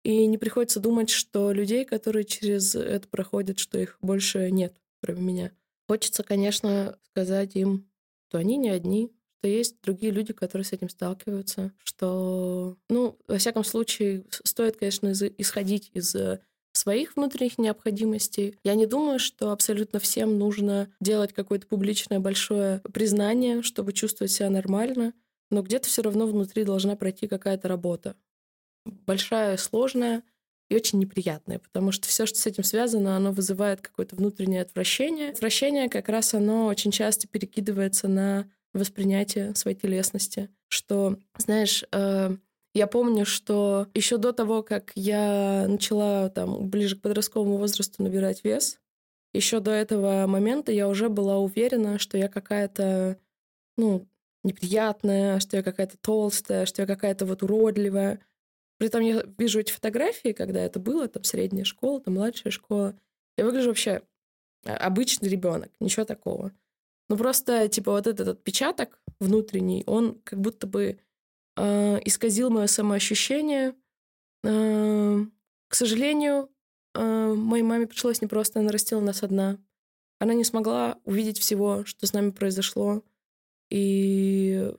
И не приходится думать, что людей, которые через это проходят, что их больше нет, кроме меня. Хочется, конечно, сказать им, что они не одни, что есть другие люди, которые с этим сталкиваются, что, ну, во всяком случае, стоит, конечно, исходить из э, своих внутренних необходимостей. Я не думаю, что абсолютно всем нужно делать какое-то публичное большое признание, чтобы чувствовать себя нормально. но где-то все равно внутри должна пройти какая-то работа. Большая, сложная и очень неприятная, потому что все, что с этим связано, оно вызывает какое-то внутреннее отвращение. Отвращение как раз оно очень часто перекидывается на воспринятие своей телесности, что, знаешь, э, я помню, что еще до того, как я начала там ближе к подростковому возрасту набирать вес, еще до этого момента я уже была уверена, что я какая-то, ну, неприятная, что я какая-то толстая, что я какая-то вот уродливая. При этом я вижу эти фотографии, когда это было, там средняя школа, там младшая школа. Я выгляжу вообще а, обычный ребенок, ничего такого. Ну просто, типа, вот этот отпечаток внутренний, он как будто бы э, исказил мое самоощущение. Э, к сожалению, э, моей маме пришлось непросто, она растила нас одна. Она не смогла увидеть всего, что с нами произошло. И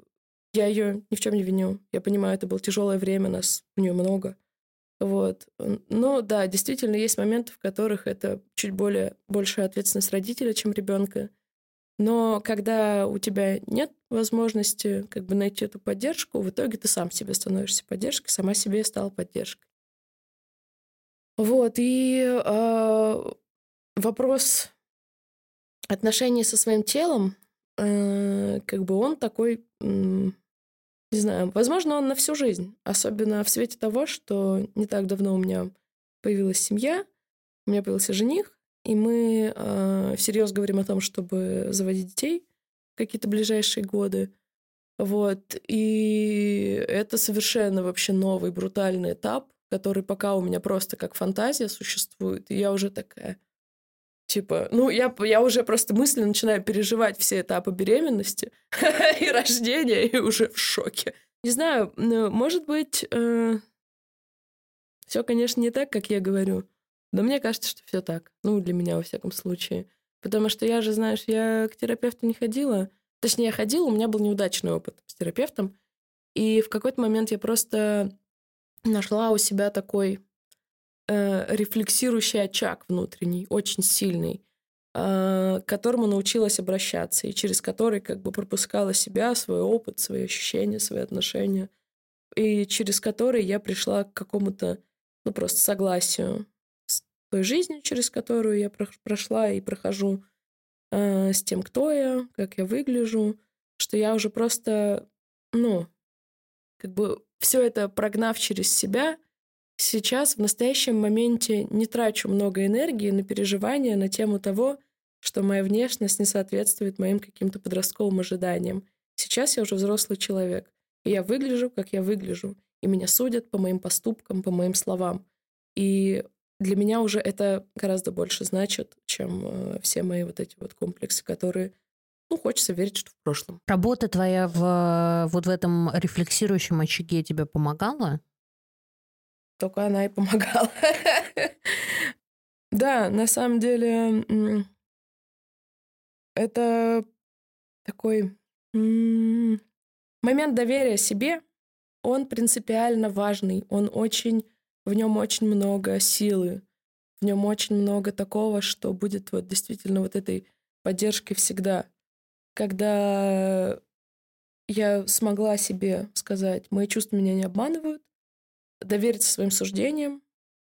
я ее ни в чем не виню. Я понимаю, это было тяжелое время, нас у нее много. Вот. Но да, действительно, есть моменты, в которых это чуть более большая ответственность родителя, чем ребенка. Но когда у тебя нет возможности как бы найти эту поддержку, в итоге ты сам себе становишься поддержкой, сама себе стала поддержкой. Вот, и э, вопрос отношений со своим телом, э, как бы он такой, э, не знаю, возможно, он на всю жизнь, особенно в свете того, что не так давно у меня появилась семья, у меня появился жених, и мы э, всерьез говорим о том, чтобы заводить детей какие-то ближайшие годы. Вот. И это совершенно вообще новый, брутальный этап, который пока у меня просто как фантазия существует. И я уже такая, типа, ну, я, я уже просто мысленно начинаю переживать все этапы беременности *laughs* и рождения, и уже в шоке. Не знаю, может быть, э, все, конечно, не так, как я говорю, но мне кажется, что все так. Ну, для меня, во всяком случае. Потому что я же, знаешь, я к терапевту не ходила. Точнее, я ходила, у меня был неудачный опыт с терапевтом. И в какой-то момент я просто нашла у себя такой э, рефлексирующий очаг внутренний, очень сильный, э, к которому научилась обращаться, и через который как бы пропускала себя, свой опыт, свои ощущения, свои отношения, и через который я пришла к какому-то, ну, просто согласию той жизнью, через которую я прошла и прохожу, э, с тем, кто я, как я выгляжу, что я уже просто, ну, как бы все это прогнав через себя, сейчас в настоящем моменте не трачу много энергии на переживания на тему того, что моя внешность не соответствует моим каким-то подростковым ожиданиям. Сейчас я уже взрослый человек, и я выгляжу, как я выгляжу, и меня судят по моим поступкам, по моим словам. И для меня уже это гораздо больше значит, чем э, все мои вот эти вот комплексы, которые ну, хочется верить, что в прошлом. Работа твоя в, вот в этом рефлексирующем очаге тебе помогала? Только она и помогала. *laughs* Да, на самом деле это такой момент доверия себе, он принципиально важный, он очень в нем очень много силы, в нем очень много такого, что будет вот действительно вот этой поддержкой всегда. Когда я смогла себе сказать, мои чувства меня не обманывают, довериться своим суждениям,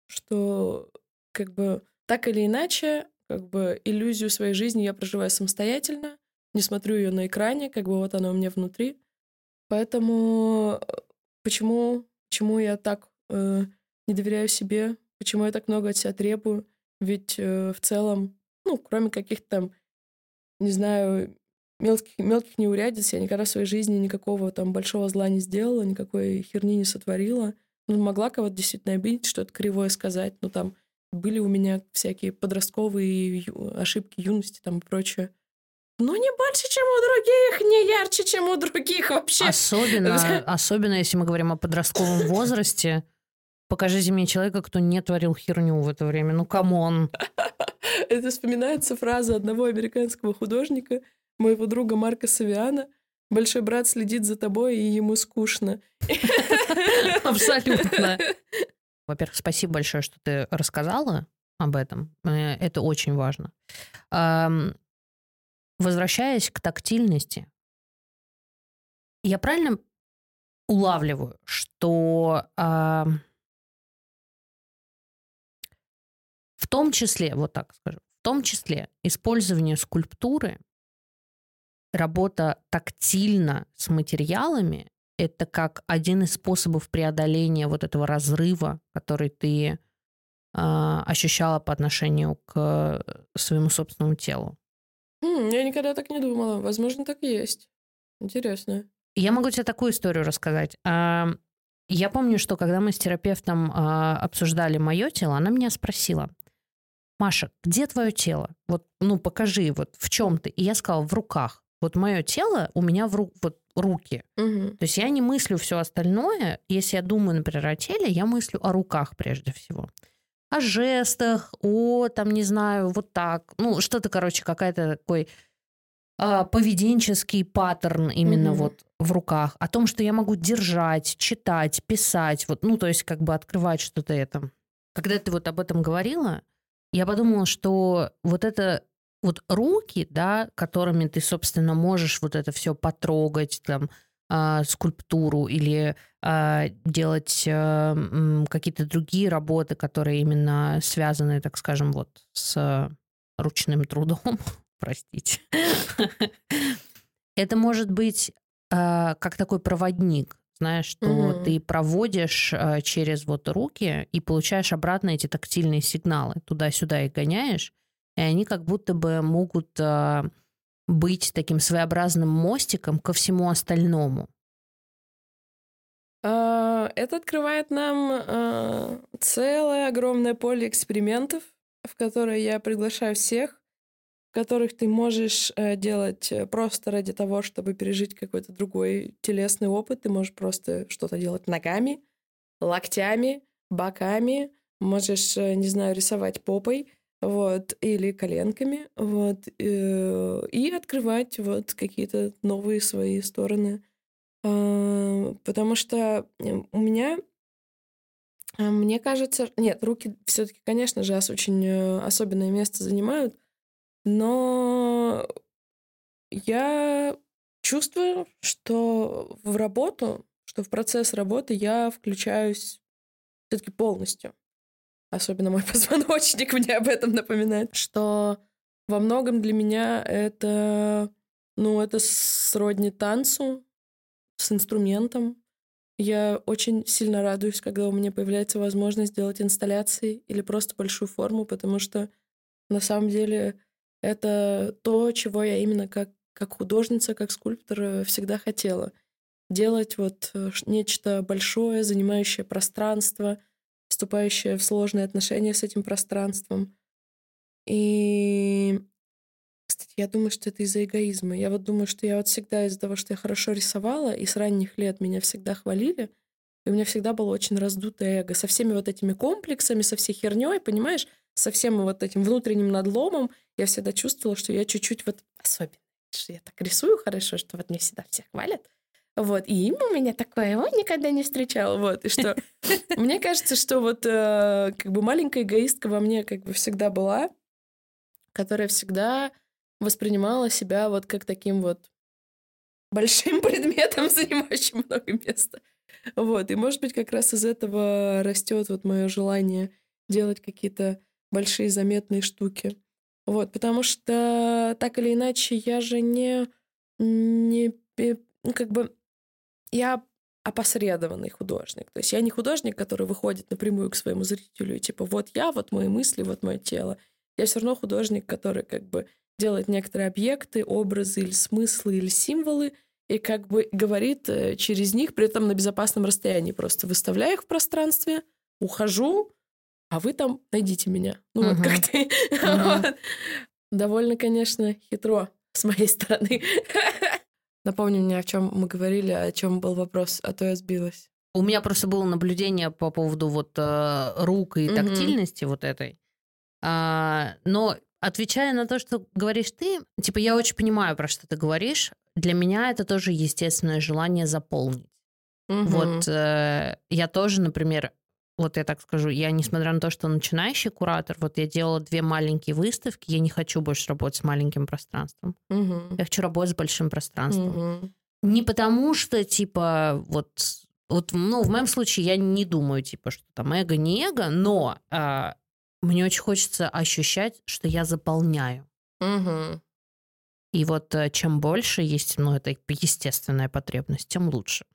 что как бы так или иначе, как бы иллюзию своей жизни я проживаю самостоятельно, не смотрю ее на экране, как бы вот она у меня внутри. Поэтому э, почему, почему я так э, не доверяю себе, почему я так много от себя требую. Ведь э, в целом, ну, кроме каких-то там, не знаю, мелких, мелких неурядиц, я никогда в своей жизни никакого там большого зла не сделала, никакой херни не сотворила. Ну, могла кого-то действительно обидеть, что-то кривое сказать. Ну, там были у меня всякие подростковые ошибки юности там и прочее. Но не больше, чем у других, не ярче, чем у других вообще. Особенно, *laughs* особенно если мы говорим о подростковом возрасте, Покажите мне человека, кто не творил херню в это время. Ну, come on. *laughs* Это вспоминается фраза одного американского художника, моего друга Марка Савиана. Большой брат следит за тобой, и ему скучно. *laughs* Абсолютно. *laughs* Во-первых, спасибо большое, что ты рассказала об этом. Э, это очень важно. Возвращаясь к тактильности, я правильно улавливаю, что в том числе, вот так скажу, в том числе использование скульптуры, работа тактильно с материалами, это как один из способов преодоления вот этого разрыва, который ты э, ощущала по отношению к своему собственному телу. я никогда так не думала. Возможно, так и есть. Интересно. Я могу тебе такую историю рассказать. Я помню, что когда мы с терапевтом а, обсуждали мое тело, она меня спросила, Маша, где твое тело? Вот, ну, покажи, вот в чем ты? И я сказала, в руках. Вот мое тело у меня в ру вот руки. Угу. То есть я не мыслю все остальное. Если я думаю, например, о теле, я мыслю о руках прежде всего. О жестах, о, там, не знаю, вот так. Ну, что-то, короче, какая-то такой а, поведенческий паттерн именно угу. вот в руках, о том, что я могу держать, читать, писать, вот, ну, то есть как бы открывать что-то это. Когда ты вот об этом говорила, я подумала, что вот это вот руки, да, которыми ты, собственно, можешь вот это все потрогать, там, э, скульптуру или э, делать э, какие-то другие работы, которые именно связаны, так скажем, вот с ручным трудом, *laughs* простите. *laughs* Это может быть э, как такой проводник, знаешь, что угу. ты проводишь э, через вот руки и получаешь обратно эти тактильные сигналы, туда-сюда их гоняешь, и они как будто бы могут э, быть таким своеобразным мостиком ко всему остальному. А, это открывает нам целое огромное поле экспериментов, в которые я приглашаю всех которых ты можешь э, делать э, просто ради того, чтобы пережить какой-то другой телесный опыт. Ты можешь просто что-то делать ногами, локтями, боками, можешь, э, не знаю, рисовать попой, вот, или коленками, вот, и открывать вот какие-то новые свои стороны. А, потому что у меня мне кажется, нет, руки все-таки, конечно же, очень особенное место занимают, но я чувствую, что в работу, что в процесс работы я включаюсь все-таки полностью. Особенно мой *laughs* позвоночник мне об этом напоминает, что во многом для меня это, ну, это сродни танцу с инструментом. Я очень сильно радуюсь, когда у меня появляется возможность сделать инсталляции или просто большую форму, потому что на самом деле это то, чего я именно как, как художница, как скульптор всегда хотела. Делать вот э, нечто большое, занимающее пространство, вступающее в сложные отношения с этим пространством. И, кстати, я думаю, что это из-за эгоизма. Я вот думаю, что я вот всегда из-за того, что я хорошо рисовала, и с ранних лет меня всегда хвалили, и у меня всегда было очень раздутое эго со всеми вот этими комплексами, со всей херней, понимаешь? со всем вот этим внутренним надломом, я всегда чувствовала, что я чуть-чуть вот особенно, что я так рисую хорошо, что вот мне всегда все хвалят. Вот, и имя у меня такое, его никогда не встречал, вот, и что *laughs* мне кажется, что вот э, как бы маленькая эгоистка во мне как бы всегда была, которая всегда воспринимала себя вот как таким вот большим *laughs* предметом, занимающим много места. Вот, и может быть как раз из этого растет вот мое желание делать какие-то большие заметные штуки. Вот, потому что так или иначе я же не, не ну, как бы я опосредованный художник. То есть я не художник, который выходит напрямую к своему зрителю типа вот я, вот мои мысли, вот мое тело. Я все равно художник, который как бы делает некоторые объекты, образы или смыслы или символы, и как бы говорит э, через них, при этом на безопасном расстоянии. Просто выставляю их в пространстве, ухожу, а вы там найдите меня. Ну uh-huh. вот как ты. Uh-huh. Довольно, конечно, хитро с моей *laughs* стороны. Напомни мне, о чем мы говорили, о чем был вопрос, а то я сбилась. У меня просто было наблюдение по поводу вот э, рук и тактильности mm-hmm. вот этой. А, но отвечая на то, что говоришь ты, типа я очень понимаю, про что ты говоришь. Для меня это тоже естественное желание заполнить. Mm-hmm. Вот э, я тоже, например, вот я так скажу, я, несмотря на то, что начинающий куратор, вот я делала две маленькие выставки, я не хочу больше работать с маленьким пространством. Угу. Я хочу работать с большим пространством. Угу. Не потому что, типа, вот, вот, ну, в моем случае я не думаю, типа, что там эго не эго, но а, мне очень хочется ощущать, что я заполняю. Угу. И вот э, чем больше есть, ну, это естественная потребность, тем лучше.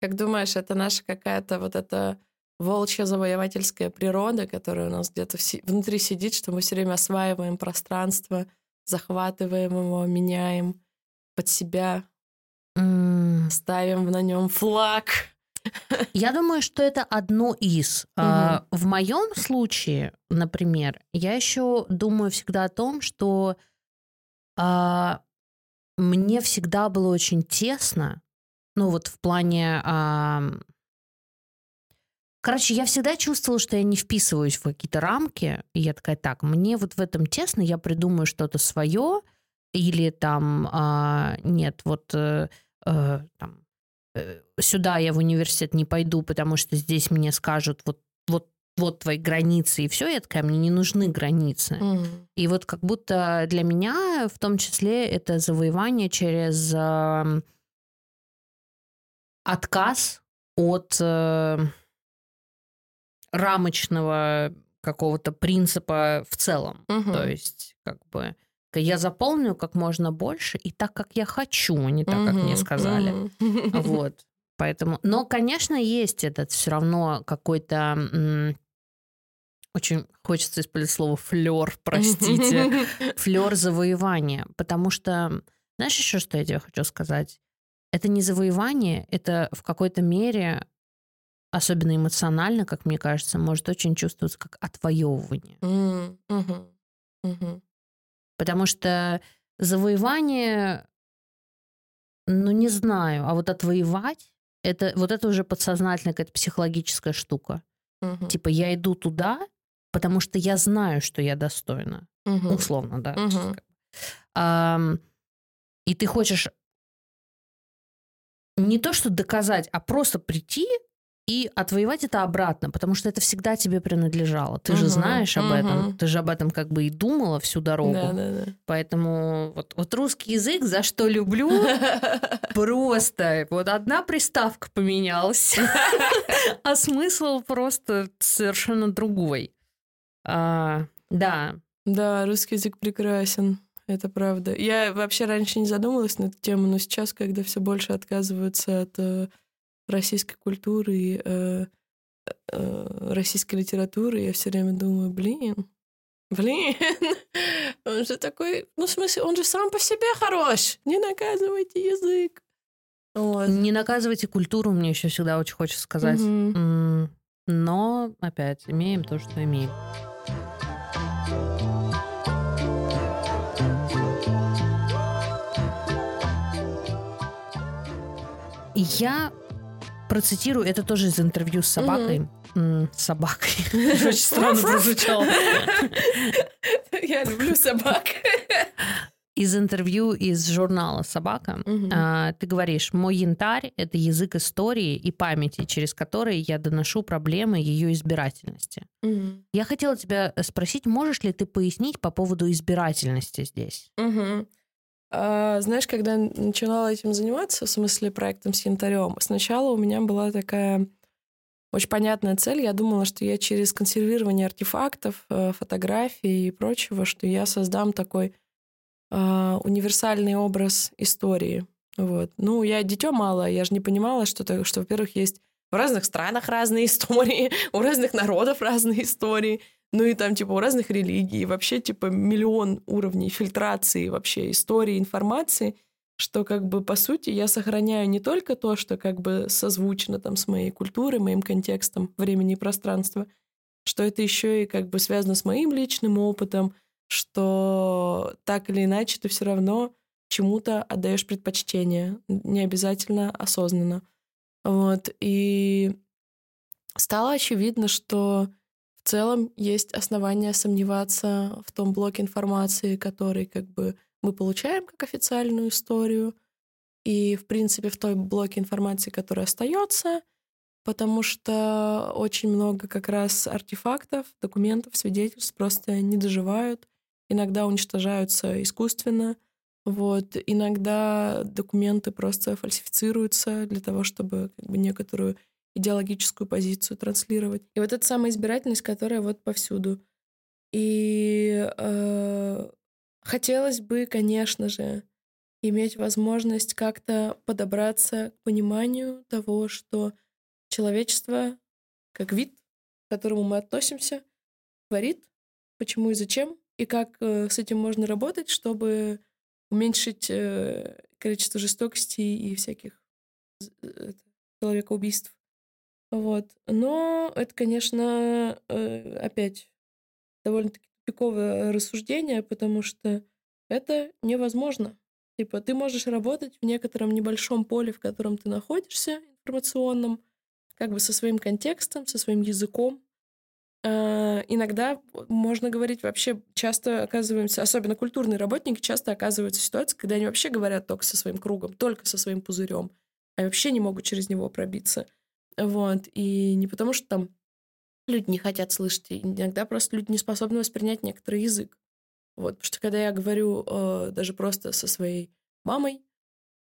Как думаешь, это наша какая-то вот эта волчья завоевательская природа, которая у нас где-то внутри сидит, что мы все время осваиваем пространство, захватываем его, меняем под себя, М, ставим на нем флаг. Я думаю, что это одно из. А, В моем случае, например, я еще думаю всегда о том, что а, мне всегда было очень тесно, ну вот в плане... ам, Короче, я всегда чувствовала, что я не вписываюсь в какие-то рамки. И я такая, так, мне вот в этом тесно, я придумаю что-то свое. Или там, а, нет, вот э, э, там, э, сюда я в университет не пойду, потому что здесь мне скажут, вот, вот, вот твои границы, и все. Я такая, мне не нужны границы. Мгм. И вот как будто для меня в том числе это завоевание через эм, отказ от э, рамочного какого-то принципа в целом. Мгм. То есть как бы я заполню как можно больше и так, как я хочу, а не так, как мне сказали. Мгм. *laughs* Вот. Поэтому, но, конечно, есть этот все равно какой-то м, очень хочется использовать слово флер, простите, *laughs* флер завоевания, потому что знаешь еще что я тебе хочу сказать? Это не завоевание, это в какой-то мере, особенно эмоционально, как мне кажется, может очень чувствоваться как отвоевывание. Мгм. Мгм. Потому что завоевание, ну не знаю, а вот отвоевать, это вот это уже подсознательная какая-то психологическая штука. Мгм. Типа я иду туда, потому что я знаю, что я достойна. Мгм. Условно, да. Бы. Ам, и ты хочешь не то что доказать, а просто прийти и отвоевать это обратно, потому что это всегда тебе принадлежало. Ты же Мгм, знаешь об этом, мгм. ты же об этом как бы и думала всю дорогу. Да, да, да. Поэтому вот, вот русский язык, за что люблю, *laughs* просто вот одна приставка поменялась, *laughs* а смысл просто совершенно другой. А, да, Да, русский язык прекрасен. Это правда. Я вообще раньше не задумывалась на эту тему, но сейчас, когда все больше отказываются от э, российской культуры и э, э, российской литературы, я все время думаю, блин, блин, *laughs* он же такой, ну, в смысле, он же сам по себе хорош. Не наказывайте язык. Вот. не наказывайте культуру, мне еще всегда очень хочется сказать. М, Но, опять, имеем то, что имеем. Я процитирую, это тоже из интервью с собакой. М, С собакой. *laughs* Очень странно прозвучало. Я люблю собак. Из интервью из журнала «Собака» а, ты говоришь, мой янтарь — это язык истории и памяти, через которые я доношу проблемы ее избирательности. Мгм. Я хотела тебя спросить, можешь ли ты пояснить по поводу избирательности здесь? Мгм. А, знаешь, когда начинала этим заниматься, в смысле проектом с янтарем, сначала у меня была такая очень понятная цель. Я думала, что я через консервирование артефактов, э, фотографий и прочего, что я создам такой а, универсальный образ истории. Вот. Ну, я дитё мало, я же не понимала, что, то, что, во-первых, есть в разных странах разные *laughs* истории, у разных народов разные истории, ну и там, типа, у разных религий, вообще, типа, миллион уровней фильтрации вообще истории, информации, что, как бы, по сути, я сохраняю не только то, что, как бы, созвучно там с моей культурой, моим контекстом времени и пространства, что это еще и, как бы, связано с моим личным опытом, что так или иначе ты все равно чему-то отдаешь предпочтение, не обязательно осознанно. Вот. И стало очевидно, что в целом есть основания сомневаться в том блоке информации, который как бы мы получаем как официальную историю, и, в принципе, в той блоке информации, который остается, потому что очень много как раз артефактов, документов, свидетельств просто не доживают, иногда уничтожаются искусственно, Вот. Иногда документы просто фальсифицируются для того, чтобы как бы, некоторую идеологическую позицию транслировать. И вот эта самая избирательность, которая вот повсюду. И э, хотелось бы, конечно же, иметь возможность как-то подобраться к пониманию того, что человечество как вид, к которому мы относимся, творит, почему и зачем, и как э, с этим можно работать, чтобы уменьшить э, количество жестокости и всяких э, человекоубийств. Вот. Но это, конечно, опять довольно-таки тупиковое рассуждение, потому что это невозможно. Типа, ты можешь работать в некотором небольшом поле, в котором ты находишься, информационном, как бы со своим контекстом, со своим языком. А, иногда можно говорить вообще, часто оказываемся, особенно культурные работники, часто оказываются в ситуации, когда они вообще говорят только со своим кругом, только со своим пузырем, а вообще не могут через него пробиться. Вот. И не потому, что там люди не хотят слышать, иногда просто люди не способны воспринять некоторый язык. Вот, потому что когда я говорю э, даже просто со своей мамой,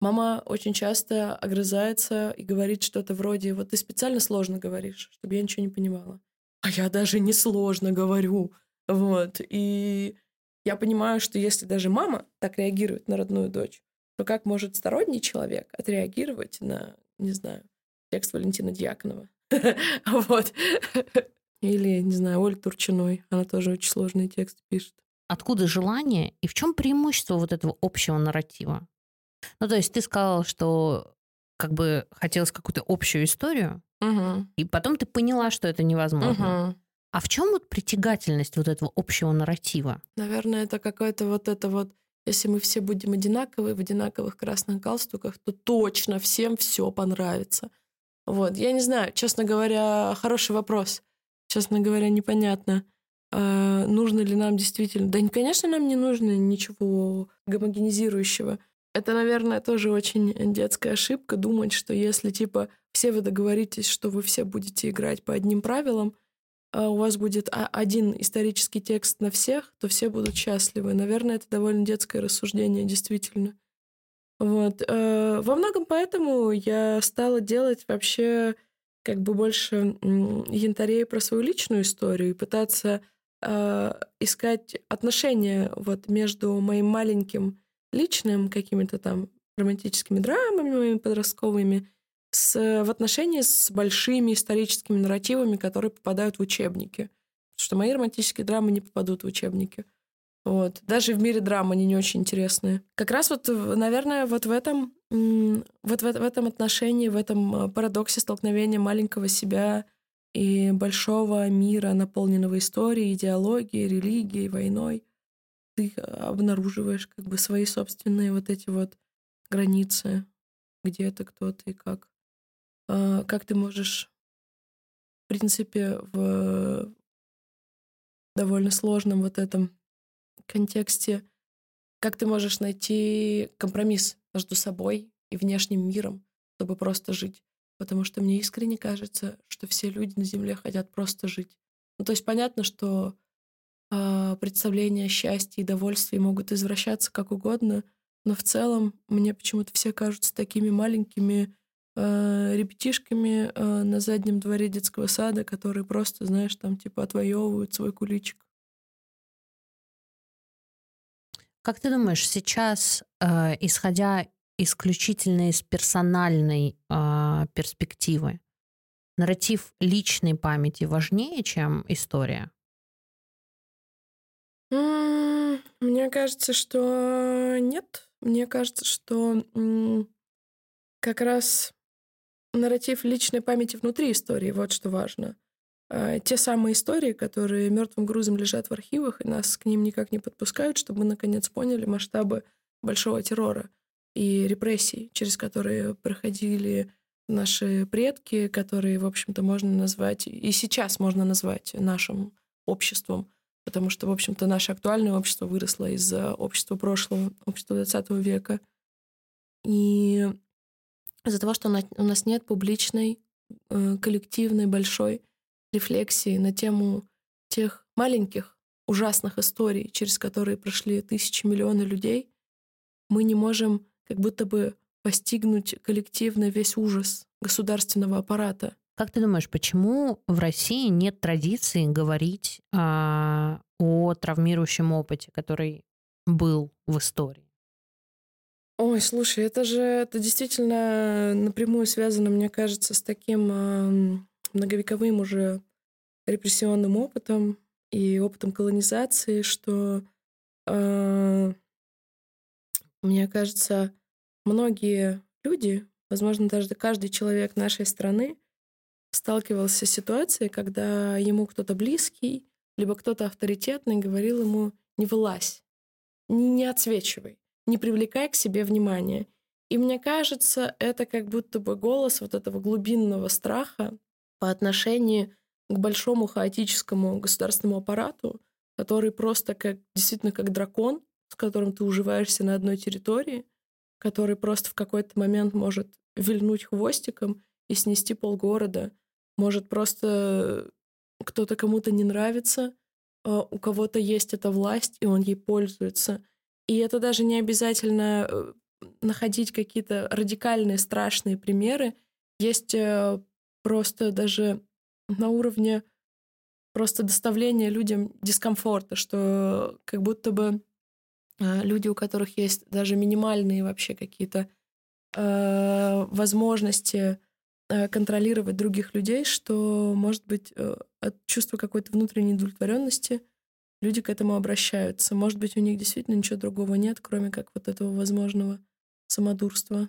Мама очень часто огрызается и говорит что-то вроде «Вот ты специально сложно говоришь, чтобы я ничего не понимала». А я даже не сложно говорю. Вот. И я понимаю, что если даже мама так реагирует на родную дочь, то как может сторонний человек отреагировать на, не знаю, текст Валентина Дьяконова? *laughs* Вот. Или, не знаю, Оль Турчиной. Она тоже очень сложный текст пишет. Откуда желание и в чем преимущество вот этого общего нарратива? Ну, то есть ты сказала, что как бы хотелось какую-то общую историю, угу. и потом ты поняла, что это невозможно. Угу. А в чем вот притягательность вот этого общего нарратива? Наверное, это какое-то вот это вот, если мы все будем одинаковые в одинаковых красных галстуках, то точно всем все понравится. Вот, я не знаю, честно говоря, хороший вопрос. Честно говоря, непонятно, э, нужно ли нам действительно. Да, конечно, нам не нужно ничего гомогенизирующего. Это, наверное, тоже очень детская ошибка думать, что если, типа, все вы договоритесь, что вы все будете играть по одним правилам, а у вас будет один исторический текст на всех, то все будут счастливы. Наверное, это довольно детское рассуждение, действительно. Вот. Э, во многом поэтому я стала делать вообще как бы больше янтарей про свою личную историю и пытаться э, искать отношения вот между моим маленьким личным, какими-то там романтическими драмами моими подростковыми, с, в отношении с большими историческими нарративами, которые попадают в учебники. Потому что мои романтические драмы не попадут в учебники. Вот. Даже в мире драм они не очень интересные. Как раз вот, наверное, вот в этом, вот в, в этом отношении, в этом э, парадоксе столкновения маленького себя и большого мира, наполненного историей, идеологией, религией, войной, ты обнаруживаешь как бы свои собственные вот эти вот границы, где ты, кто ты, как. А, как ты можешь, в принципе, в довольно сложном вот этом контексте, как ты можешь найти компромисс между собой и внешним миром, чтобы просто жить. Потому что мне искренне кажется, что все люди на Земле хотят просто жить. Ну, то есть понятно, что а, представления о счастье и довольстве могут извращаться как угодно, но в целом мне почему-то все кажутся такими маленькими э, ребятишками э, на заднем дворе детского сада, которые просто, знаешь, там типа отвоевывают свой куличик. Как ты думаешь, сейчас, э, исходя исключительно из персональной э, перспективы, нарратив личной памяти важнее, чем история? Мне кажется, что нет. Мне кажется, что как раз нарратив личной памяти внутри истории, вот что важно. А, те самые истории, которые мертвым грузом лежат в архивах, и нас к ним никак не подпускают, чтобы мы наконец поняли масштабы большого террора и репрессий, через которые проходили наши предки, которые, в общем-то, можно назвать, и сейчас можно назвать нашим обществом потому что, в общем-то, наше актуальное общество выросло из общества прошлого, общества 20 века. И из-за того, что у нас нет публичной, э, коллективной, большой рефлексии на тему тех маленьких, ужасных историй, через которые прошли тысячи, миллионы людей, мы не можем как будто бы постигнуть коллективно весь ужас государственного аппарата. Как ты думаешь, почему в России нет традиции говорить а, о травмирующем опыте, который был в истории? Ой, слушай, это же это действительно напрямую связано, мне кажется, с таким многовековым уже репрессионным опытом и опытом колонизации, что э, мне кажется, многие люди, возможно, даже каждый человек нашей страны сталкивался с ситуацией, когда ему кто-то близкий, либо кто-то авторитетный говорил ему «не вылазь, не, отсвечивай, не привлекай к себе внимания». И мне кажется, это как будто бы голос вот этого глубинного страха по отношению к большому хаотическому государственному аппарату, который просто как действительно как дракон, с которым ты уживаешься на одной территории, который просто в какой-то момент может вильнуть хвостиком и снести полгорода, может просто кто-то кому-то не нравится, а у кого-то есть эта власть, и он ей пользуется. И это даже не обязательно э, находить какие-то радикальные, страшные примеры. Есть э, просто даже на уровне просто доставления людям дискомфорта, что как будто бы э, люди, у которых есть даже минимальные вообще какие-то э, возможности э, контролировать других людей, что, может быть, э, от чувства какой-то внутренней удовлетворенности люди к этому обращаются. Может быть, у них действительно ничего другого нет, кроме как вот этого возможного самодурства.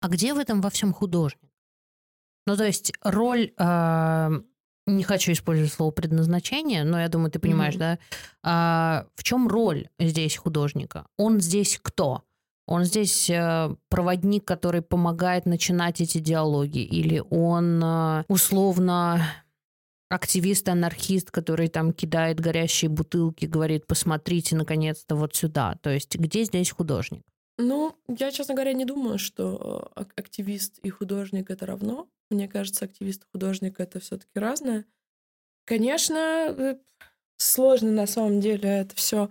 А где в этом во всем художник? Ну, то есть роль, э, не хочу использовать слово предназначение, но я думаю, ты понимаешь, mm-hmm. да? Э, в чем роль здесь художника? Он здесь кто? Он здесь э, проводник, который помогает начинать эти диалоги, или он э, условно активист-анархист, который там кидает горящие бутылки, говорит, посмотрите наконец-то вот сюда. То есть где здесь художник? Ну, я, честно говоря, не думаю, что э, активист и художник это равно. Мне кажется, активист и художник это все-таки разное. Конечно, э, сложно на самом деле это все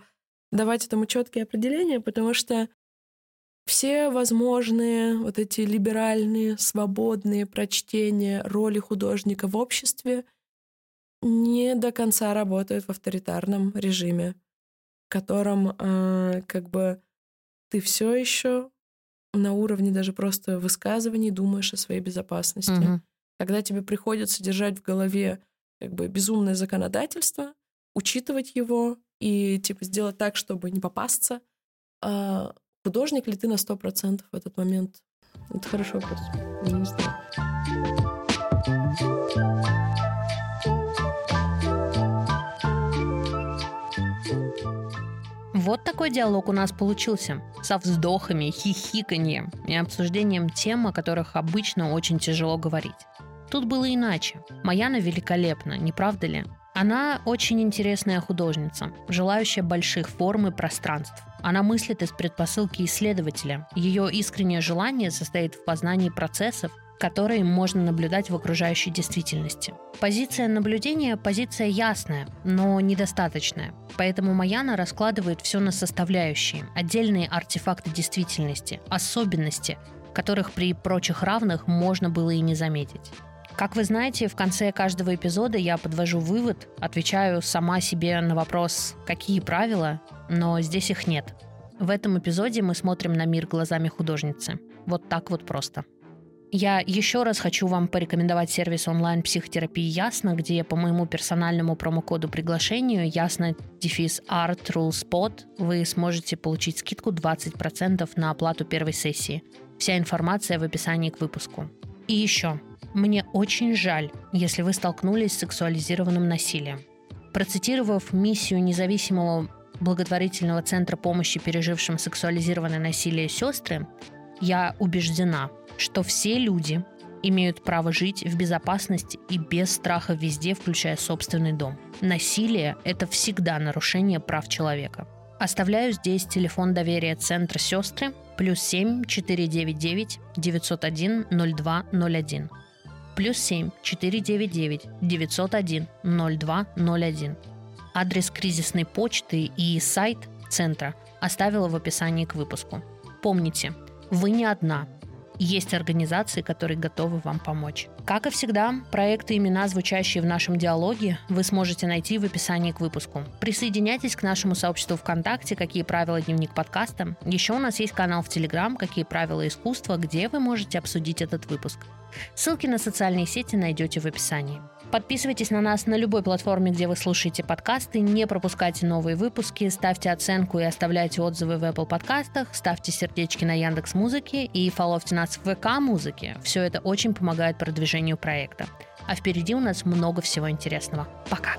давать этому четкие определения, потому что все возможные вот эти либеральные, свободные прочтения роли художника в обществе не до конца работают в авторитарном режиме, в котором э, как бы ты все еще на уровне даже просто высказываний думаешь о своей безопасности. Угу. Когда тебе приходится держать в голове как бы безумное законодательство, учитывать его и типа сделать так, чтобы не попасться, а художник ли ты на сто процентов в этот момент? Это хороший вопрос. Я не знаю. Вот такой диалог у нас получился. Со вздохами, хихиканьем и обсуждением тем, о которых обычно очень тяжело говорить. Тут было иначе. Маяна великолепна, не правда ли? Она очень интересная художница, желающая больших форм и пространств. Она мыслит из предпосылки исследователя. Ее искреннее желание состоит в познании процессов, которые можно наблюдать в окружающей действительности. Позиция наблюдения – позиция ясная, но недостаточная. Поэтому Маяна раскладывает все на составляющие, отдельные артефакты действительности, особенности, которых при прочих равных можно было и не заметить. Как вы знаете, в конце каждого эпизода я подвожу вывод, отвечаю сама себе на вопрос «какие правила?», но здесь их нет. В этом эпизоде мы смотрим на мир глазами художницы. Вот так вот просто. Я еще раз хочу вам порекомендовать сервис онлайн-психотерапии Ясно, где по моему персональному промокоду приглашению Ясно дефис Art Rule Spot вы сможете получить скидку 20% на оплату первой сессии. Вся информация в описании к выпуску. И еще, мне очень жаль, если вы столкнулись с сексуализированным насилием. Процитировав миссию независимого благотворительного центра помощи пережившим сексуализированное насилие сестры, я убеждена, что все люди имеют право жить в безопасности и без страха везде, включая собственный дом. Насилие – это всегда нарушение прав человека. Оставляю здесь телефон доверия Центра сестры плюс 7 499 901 0201 плюс 7 499 901 0201. Адрес кризисной почты и сайт центра оставила в описании к выпуску. помните, вы не одна. Есть организации, которые готовы вам помочь. Как и всегда, проекты и имена, звучащие в нашем диалоге, вы сможете найти в описании к выпуску. Присоединяйтесь к нашему сообществу ВКонтакте «Какие правила дневник подкаста». Еще у нас есть канал в Телеграм «Какие правила искусства», где вы можете обсудить этот выпуск. Ссылки на социальные сети найдете в описании. Подписывайтесь на нас на любой платформе, где вы слушаете подкасты, не пропускайте новые выпуски, ставьте оценку и оставляйте отзывы в Apple подкастах, ставьте сердечки на Яндекс Музыке и фоловьте нас в ВК Музыке. Все это очень помогает продвижению проекта. А впереди у нас много всего интересного. Пока!